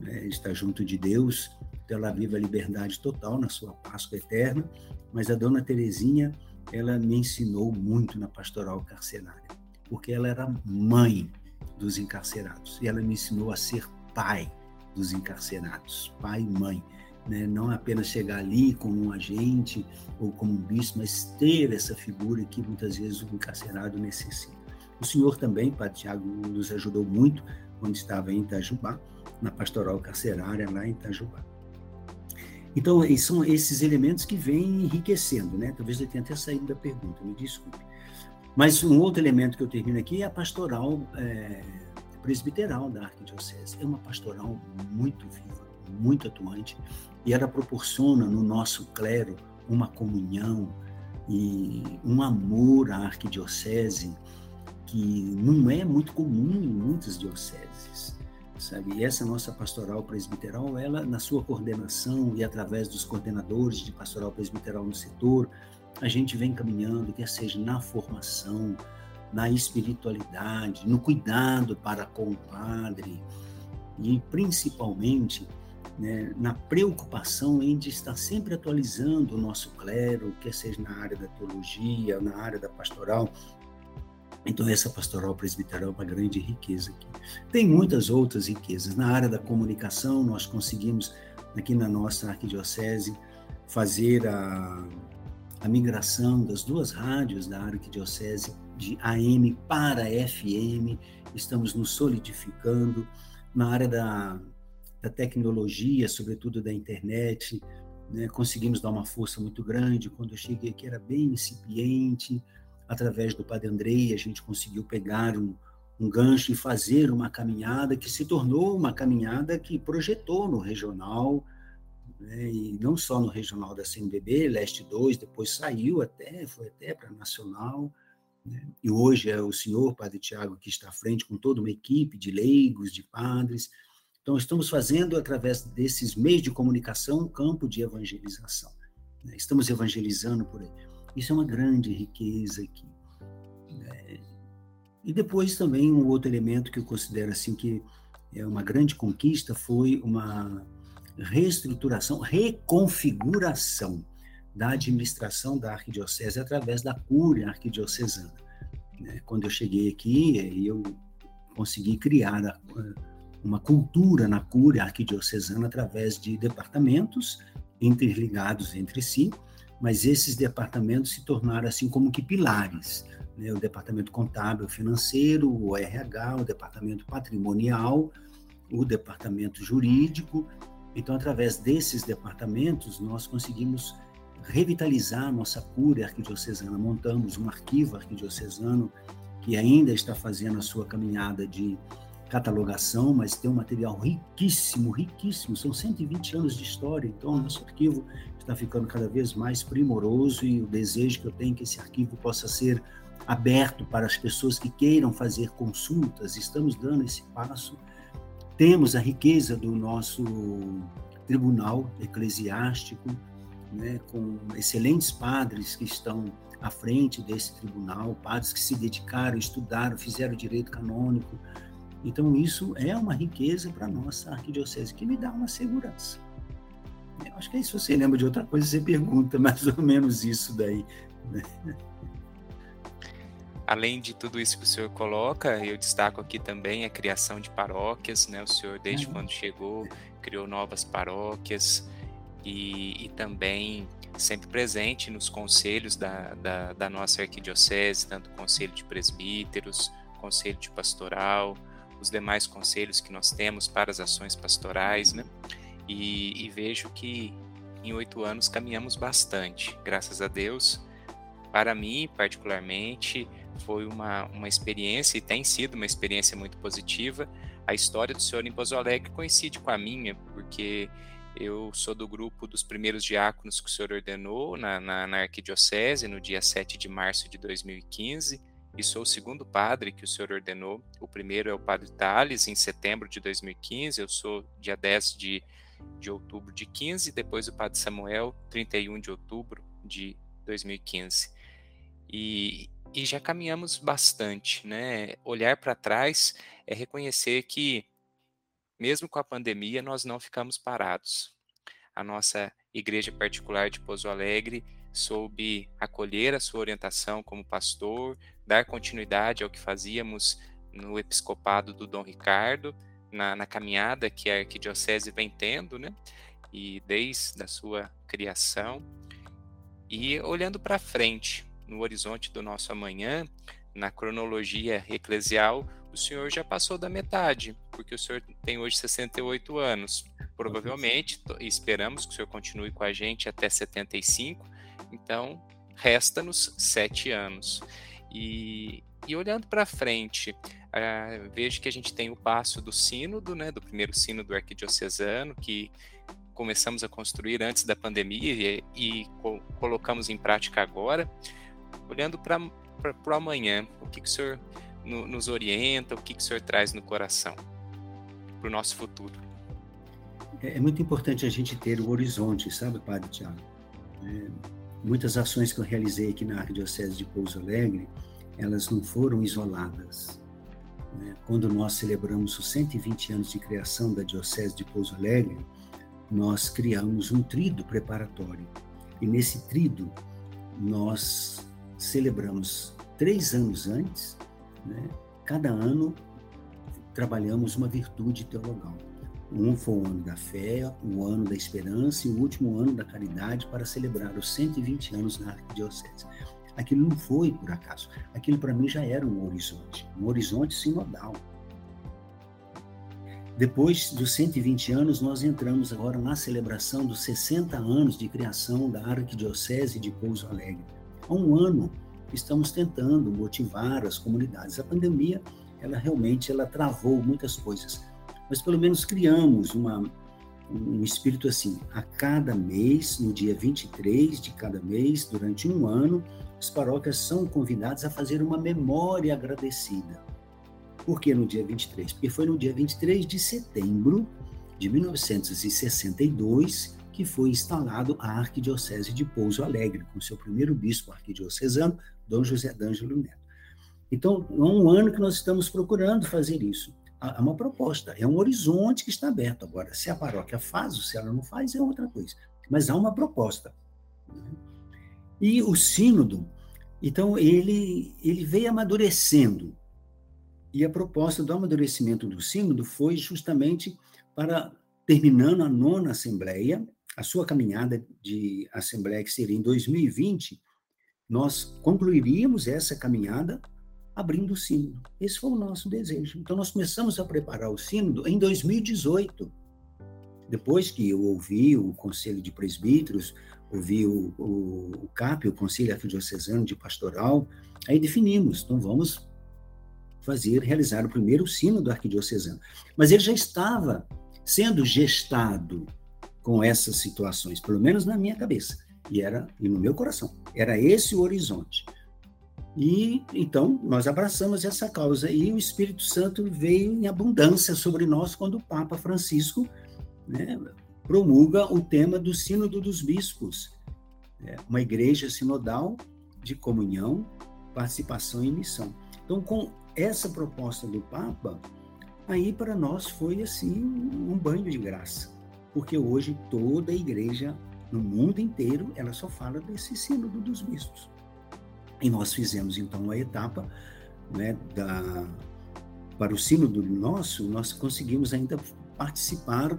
Speaker 2: né, está junto de Deus, ela vive a liberdade total na sua Páscoa eterna, mas a dona Terezinha, ela me ensinou muito na pastoral carcerária, porque ela era mãe dos encarcerados, e ela me ensinou a ser pai dos encarcerados, pai e mãe né? não apenas chegar ali como um agente ou como um bispo, mas ter essa figura que muitas vezes o encarcerado necessita. O senhor também, Padre Tiago, nos ajudou muito quando estava em Itajubá, na pastoral carcerária lá em Itajubá. Então, são esses elementos que vêm enriquecendo, né? Talvez eu tenha até saído da pergunta, me desculpe. Mas um outro elemento que eu termino aqui é a pastoral é, presbiteral da Arquidiocese. É uma pastoral muito viva, muito atuante, e ela proporciona no nosso clero uma comunhão e um amor à arquidiocese que não é muito comum em muitas dioceses, sabe? E essa nossa pastoral presbiteral, ela, na sua coordenação e através dos coordenadores de pastoral presbiteral no setor, a gente vem caminhando, quer seja na formação, na espiritualidade, no cuidado para com o padre e principalmente né, na preocupação em de estar sempre atualizando o nosso clero, quer seja na área da teologia, na área da pastoral, então, essa pastoral presbiteral é uma grande riqueza aqui. Tem muitas outras riquezas. Na área da comunicação, nós conseguimos, aqui na nossa arquidiocese, fazer a, a migração das duas rádios da arquidiocese de AM para FM. Estamos nos solidificando. Na área da, da tecnologia, sobretudo da internet, né, conseguimos dar uma força muito grande. Quando eu cheguei aqui era bem incipiente, através do Padre Andrei, a gente conseguiu pegar um, um gancho e fazer uma caminhada que se tornou uma caminhada que projetou no regional, né, e não só no regional da CNBB, Leste 2, depois saiu até, foi até para Nacional, né, e hoje é o senhor, Padre Tiago, que está à frente com toda uma equipe de leigos, de padres. Então, estamos fazendo, através desses meios de comunicação, um campo de evangelização. Né, estamos evangelizando por aí. Isso é uma grande riqueza aqui. Né? E depois também um outro elemento que eu considero assim que é uma grande conquista foi uma reestruturação, reconfiguração da administração da arquidiocese através da cúria arquidiocesana. Né? Quando eu cheguei aqui, eu consegui criar uma cultura na cúria arquidiocesana através de departamentos interligados entre si, mas esses departamentos se tornaram assim como que pilares, né? o departamento contábil financeiro, o RH, o departamento patrimonial, o departamento jurídico. Então, através desses departamentos, nós conseguimos revitalizar nossa cúria arquidiocesana, montamos um arquivo arquidiocesano que ainda está fazendo a sua caminhada de catalogação, mas tem um material riquíssimo, riquíssimo, são 120 anos de história, então nosso arquivo está ficando cada vez mais primoroso e o desejo que eu tenho é que esse arquivo possa ser aberto para as pessoas que queiram fazer consultas. Estamos dando esse passo. Temos a riqueza do nosso tribunal eclesiástico, né, com excelentes padres que estão à frente desse tribunal, padres que se dedicaram, estudaram, fizeram direito canônico. Então, isso é uma riqueza para a nossa arquidiocese, que me dá uma segurança. Eu acho que aí, se você lembra de outra coisa, você pergunta mais ou menos isso daí. Né?
Speaker 1: Além de tudo isso que o senhor coloca, eu destaco aqui também a criação de paróquias, né? O senhor, desde uhum. quando chegou, criou novas paróquias e, e, também sempre presente nos conselhos da, da, da nossa arquidiocese, tanto o conselho de presbíteros, conselho de pastoral, os demais conselhos que nós temos para as ações pastorais, né? E, e vejo que em oito anos caminhamos bastante, graças a Deus. Para mim, particularmente, foi uma, uma experiência e tem sido uma experiência muito positiva. A história do senhor em Pozo Alegre coincide com a minha, porque eu sou do grupo dos primeiros diáconos que o senhor ordenou na, na, na Arquidiocese no dia 7 de março de 2015 e sou o segundo padre que o senhor ordenou. O primeiro é o padre Tales, em setembro de 2015, eu sou dia 10 de de outubro de 15, depois o Padre Samuel, 31 de outubro de 2015. E, e já caminhamos bastante, né? Olhar para trás é reconhecer que, mesmo com a pandemia, nós não ficamos parados. A nossa igreja particular de Pozo Alegre soube acolher a sua orientação como pastor, dar continuidade ao que fazíamos no episcopado do Dom Ricardo, na, na caminhada que a arquidiocese vem tendo, né? E desde a sua criação. E olhando para frente, no horizonte do nosso amanhã, na cronologia eclesial, o senhor já passou da metade, porque o senhor tem hoje 68 anos. Provavelmente, esperamos que o senhor continue com a gente até 75, então resta-nos sete anos. E, e olhando para frente, uh, vejo que a gente tem o passo do sínodo, né, do primeiro sínodo arquidiocesano, que começamos a construir antes da pandemia e, e co colocamos em prática agora. Olhando para o amanhã, o que, que o senhor no, nos orienta, o que, que o senhor traz no coração? o nosso futuro.
Speaker 2: É, é, muito importante a gente ter o horizonte, sabe, Padre Tiago? É, muitas ações que eu realizei aqui na Arquidiocese de Pouso Alegre, elas não foram isoladas. Né? Quando nós celebramos os 120 anos de criação da Diocese de Pouso Alegre, nós criamos um trido preparatório. E nesse trido, nós celebramos três anos antes, né? cada ano trabalhamos uma virtude teologal. Um foi o ano da fé, o ano da esperança e o último ano da caridade para celebrar os 120 anos na Arquidiocese. Aquilo não foi por acaso. Aquilo para mim já era um horizonte, um horizonte sinodal. Depois dos 120 anos, nós entramos agora na celebração dos 60 anos de criação da Arquidiocese de Pouso Alegre. Há um ano estamos tentando motivar as comunidades. A pandemia, ela realmente ela travou muitas coisas, mas pelo menos criamos uma, um espírito assim, a cada mês, no dia 23 de cada mês, durante um ano, as paróquias são convidadas a fazer uma memória agradecida. Por que no dia 23? Porque foi no dia 23 de setembro de 1962 que foi instalado a Arquidiocese de Pouso Alegre, com seu primeiro bispo arquidiocesano, Dom José D'Angelo Neto. Então, há um ano que nós estamos procurando fazer isso. Há uma proposta, é um horizonte que está aberto. Agora, se a paróquia faz ou se ela não faz, é outra coisa. Mas há uma proposta. Né? E o sínodo, então, ele, ele veio amadurecendo. E a proposta do amadurecimento do sínodo foi justamente para, terminando a nona assembleia, a sua caminhada de assembleia, que seria em 2020, nós concluiríamos essa caminhada abrindo o sínodo. Esse foi o nosso desejo. Então, nós começamos a preparar o sínodo em 2018. Depois que eu ouvi o Conselho de Presbíteros, ouvi o, o, o CAP, o Conselho Arquidiocesano de Pastoral, aí definimos, então vamos fazer, realizar o primeiro sínodo arquidiocesano. Mas ele já estava sendo gestado com essas situações, pelo menos na minha cabeça, e era e no meu coração. Era esse o horizonte. E então nós abraçamos essa causa e o Espírito Santo veio em abundância sobre nós quando o Papa Francisco né, promulga o tema do Sínodo dos Bispos, né, uma igreja sinodal de comunhão, participação e missão. Então, com essa proposta do Papa, aí para nós foi assim um banho de graça, porque hoje toda a igreja no mundo inteiro ela só fala desse sínodo dos bispos. E nós fizemos então a etapa né, da, para o sínodo nosso, nós conseguimos ainda participar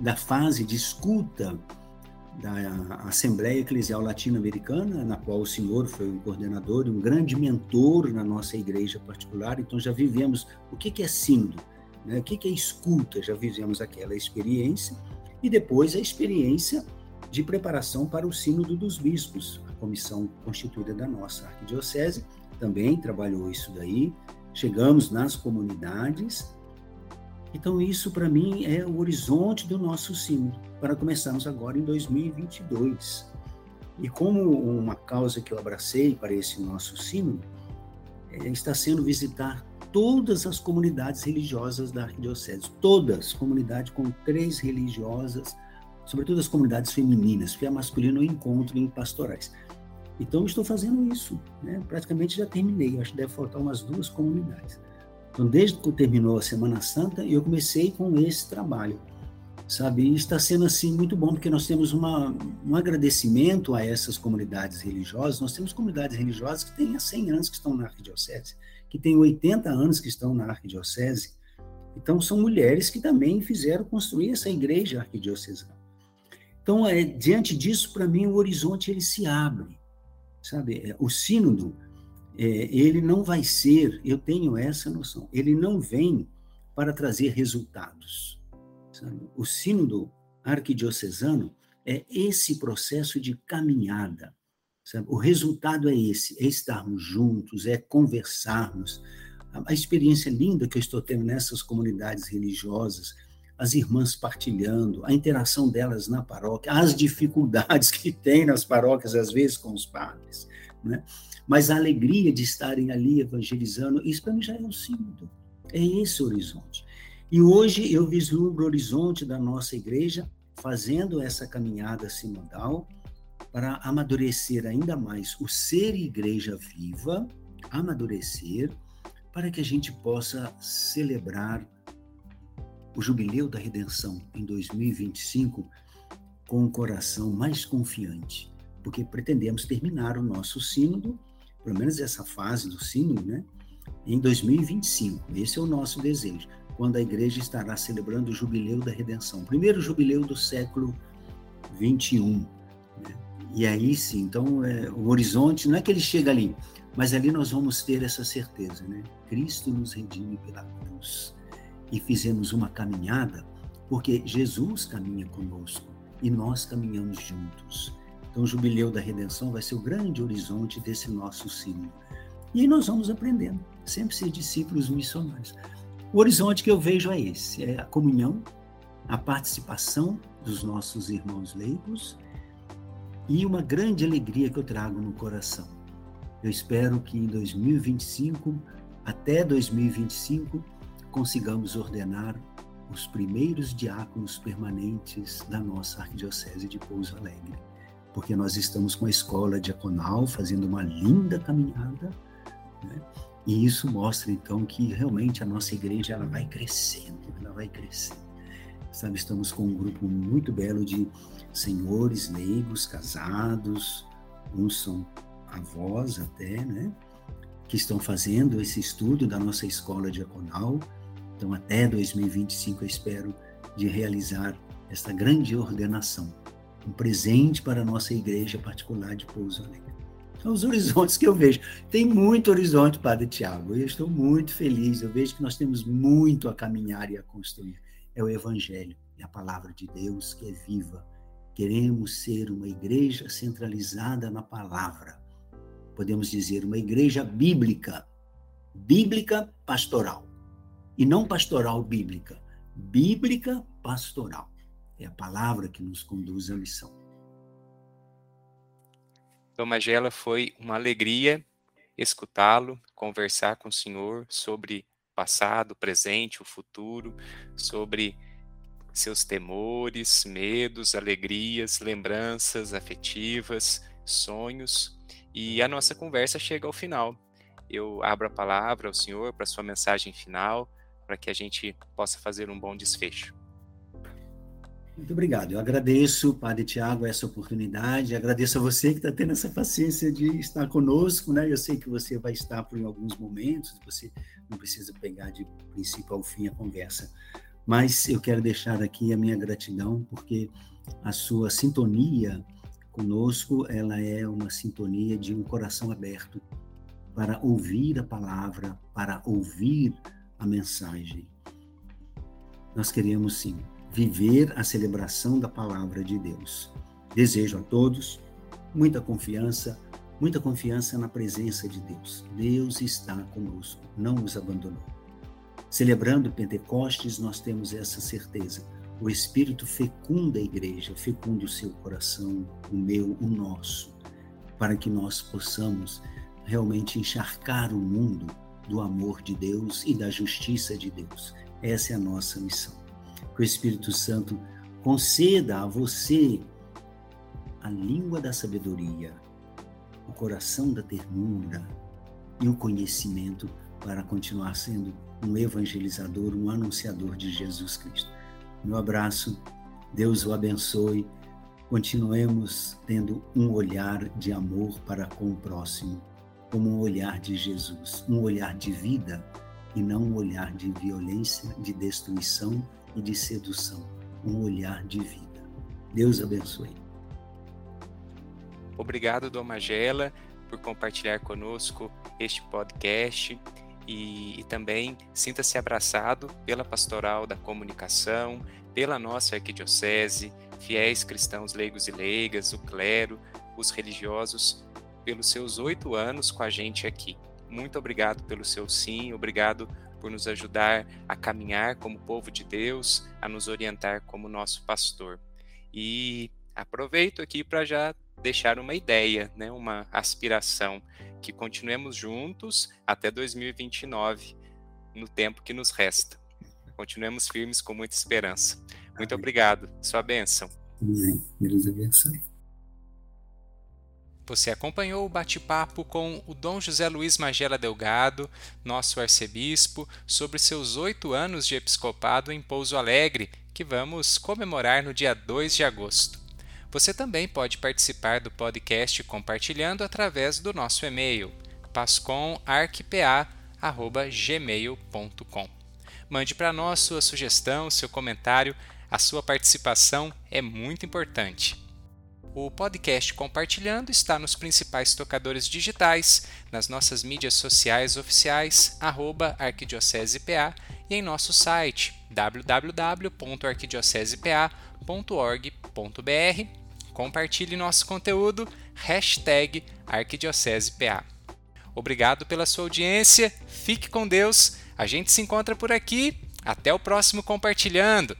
Speaker 2: da fase de escuta da Assembleia Eclesial Latino-Americana, na qual o senhor foi um coordenador e um grande mentor na nossa igreja particular. Então já vivemos o que é sínodo, né? o que é escuta, já vivemos aquela experiência e depois a experiência de preparação para o sínodo dos bispos, comissão constituída da nossa arquidiocese, também trabalhou isso daí. Chegamos nas comunidades. Então, isso para mim é o horizonte do nosso sínodo, para começarmos agora em 2022. E como uma causa que eu abracei para esse nosso sínodo, é, está sendo visitar todas as comunidades religiosas da arquidiocese, todas, comunidade com três religiosas, sobretudo as comunidades femininas, porque a masculina eu encontro em pastorais. Então, estou fazendo isso. Né? Praticamente já terminei. Acho que deve faltar umas duas comunidades. Então, desde que terminou a Semana Santa, eu comecei com esse trabalho. Sabe? E está sendo assim muito bom, porque nós temos uma, um agradecimento a essas comunidades religiosas. Nós temos comunidades religiosas que têm há 100 anos que estão na arquidiocese, que têm 80 anos que estão na arquidiocese. Então, são mulheres que também fizeram construir essa igreja arquidiocesana. Então, é, diante disso, para mim, o horizonte ele se abre sabe? É, o sínodo, é, ele não vai ser, eu tenho essa noção, ele não vem para trazer resultados. Sabe? O sínodo arquidiocesano é esse processo de caminhada. Sabe? O resultado é esse, é estarmos juntos, é conversarmos. A, experiência linda que eu estou tendo nessas comunidades religiosas, as irmãs partilhando, a interação delas na paróquia, as dificuldades que tem nas paróquias, às vezes, com os padres, né? Mas a alegria de estarem ali evangelizando, isso para mim já é um símbolo, é esse horizonte. E hoje eu vislumbro o horizonte da nossa igreja fazendo essa caminhada sinodal para amadurecer ainda mais o ser igreja viva, amadurecer, para que a gente possa celebrar o jubileu da redenção em 2025 com o coração mais confiante, porque pretendemos terminar o nosso sínodo, pelo menos essa fase do sínodo, né, em 2025. Esse é o nosso desejo quando a igreja estará celebrando o jubileu da redenção, primeiro jubileu do século 21. Né? E aí sim, então é, o horizonte não é que ele chega ali, mas ali nós vamos ter essa certeza, né? Cristo nos redime pela cruz e fizemos uma caminhada, porque Jesus caminha conosco e nós caminhamos juntos. Então, o jubileu da redenção vai ser o grande horizonte desse nosso sino. E nós vamos aprendendo, sempre ser discípulos missionários. O horizonte que eu vejo é esse: é a comunhão, a participação dos nossos irmãos leigos e uma grande alegria que eu trago no coração. Eu espero que em 2025, até 2025, consigamos ordenar os primeiros diáconos permanentes da nossa Arquidiocese de Pouso Alegre, porque nós estamos com a escola diaconal fazendo uma linda caminhada, né? E isso mostra então que realmente a nossa igreja ela vai crescendo, ela vai crescendo. Sabe, estamos com um grupo muito belo de senhores leigos, casados, uns são avós até, né? Que estão fazendo esse estudo da nossa escola diaconal. Então, até 2025, eu espero de realizar esta grande ordenação. Um presente para a nossa igreja particular de Pouso Alegre. São os horizontes que eu vejo. Tem muito horizonte, Padre Tiago. Eu estou muito feliz. Eu vejo que nós temos muito a caminhar e a construir. É o Evangelho, é a palavra de Deus que é viva. Queremos ser uma igreja centralizada na palavra. Podemos dizer uma igreja bíblica, bíblica pastoral. E não pastoral bíblica, bíblica pastoral. É a palavra que nos conduz à missão.
Speaker 1: Dom Magela foi uma alegria escutá-lo, conversar com o senhor sobre passado, presente, o futuro, sobre seus temores, medos, alegrias, lembranças afetivas, sonhos. E a nossa conversa chega ao final. Eu abro a palavra ao senhor para sua mensagem final, para que a gente possa fazer um bom desfecho.
Speaker 2: Muito obrigado. Eu agradeço, Padre Tiago, essa oportunidade. Agradeço a você que está tendo essa paciência de estar conosco, né? Eu sei que você vai estar por alguns momentos, você não precisa pegar de princípio ao fim a conversa. Mas eu quero deixar aqui a minha gratidão, porque a sua sintonia conosco, ela é uma sintonia de um coração aberto para ouvir a palavra, para ouvir a mensagem. Nós queremos sim viver a celebração da palavra de Deus. Desejo a todos muita confiança, muita confiança na presença de Deus. Deus está conosco, não nos abandonou. Celebrando Pentecostes, nós temos essa certeza. O Espírito fecunda a igreja, fecunda o seu coração, o meu, o nosso, para que nós possamos realmente encharcar o mundo do amor de Deus e da justiça de Deus. Essa é a nossa missão que o Espírito Santo conceda a você a língua da sabedoria, o coração da ternura e o conhecimento para continuar sendo um evangelizador, um anunciador de Jesus Cristo. Meu abraço, Deus o abençoe. Continuemos tendo um olhar de amor para com o próximo, como um olhar de Jesus, um olhar de vida e não um olhar de violência, de destruição e de sedução, um olhar de vida. Deus abençoe.
Speaker 1: Obrigado, Dom Magela, por compartilhar conosco este podcast e, e também sinta-se abraçado pela pastoral da comunicação, pela nossa arquidiocese, fiéis cristãos leigos e leigas, o clero, os religiosos, pelos seus oito anos com a gente aqui. Muito obrigado pelo seu sim, obrigado por nos ajudar a caminhar como povo de Deus, a nos orientar como nosso pastor. E aproveito aqui para já deixar uma ideia, né, uma aspiração, que continuemos juntos até 2029, no tempo que nos resta. Continuemos firmes com muita esperança. Muito Amém. obrigado. Sua bênção.
Speaker 2: Amém. Deus abençoe.
Speaker 1: Você acompanhou o bate-papo com o Dom José Luiz Magela Delgado, nosso arcebispo, sobre seus oito anos de episcopado em Pouso Alegre, que vamos comemorar no dia 2 de agosto. Você também pode participar do podcast compartilhando através do nosso e-mail pascomarcpa.gmail.com. Mande para nós sua sugestão, seu comentário, a sua participação é muito importante. O podcast Compartilhando está nos principais tocadores digitais, nas nossas mídias sociais oficiais, arroba arquidiocesepa e em nosso site www.arquidiocesepa.org.br. Compartilhe nosso conteúdo, hashtag arquidiocesepa. Obrigado pela sua audiência, fique com Deus, a gente se encontra por aqui, até o próximo Compartilhando.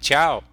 Speaker 1: Tchau!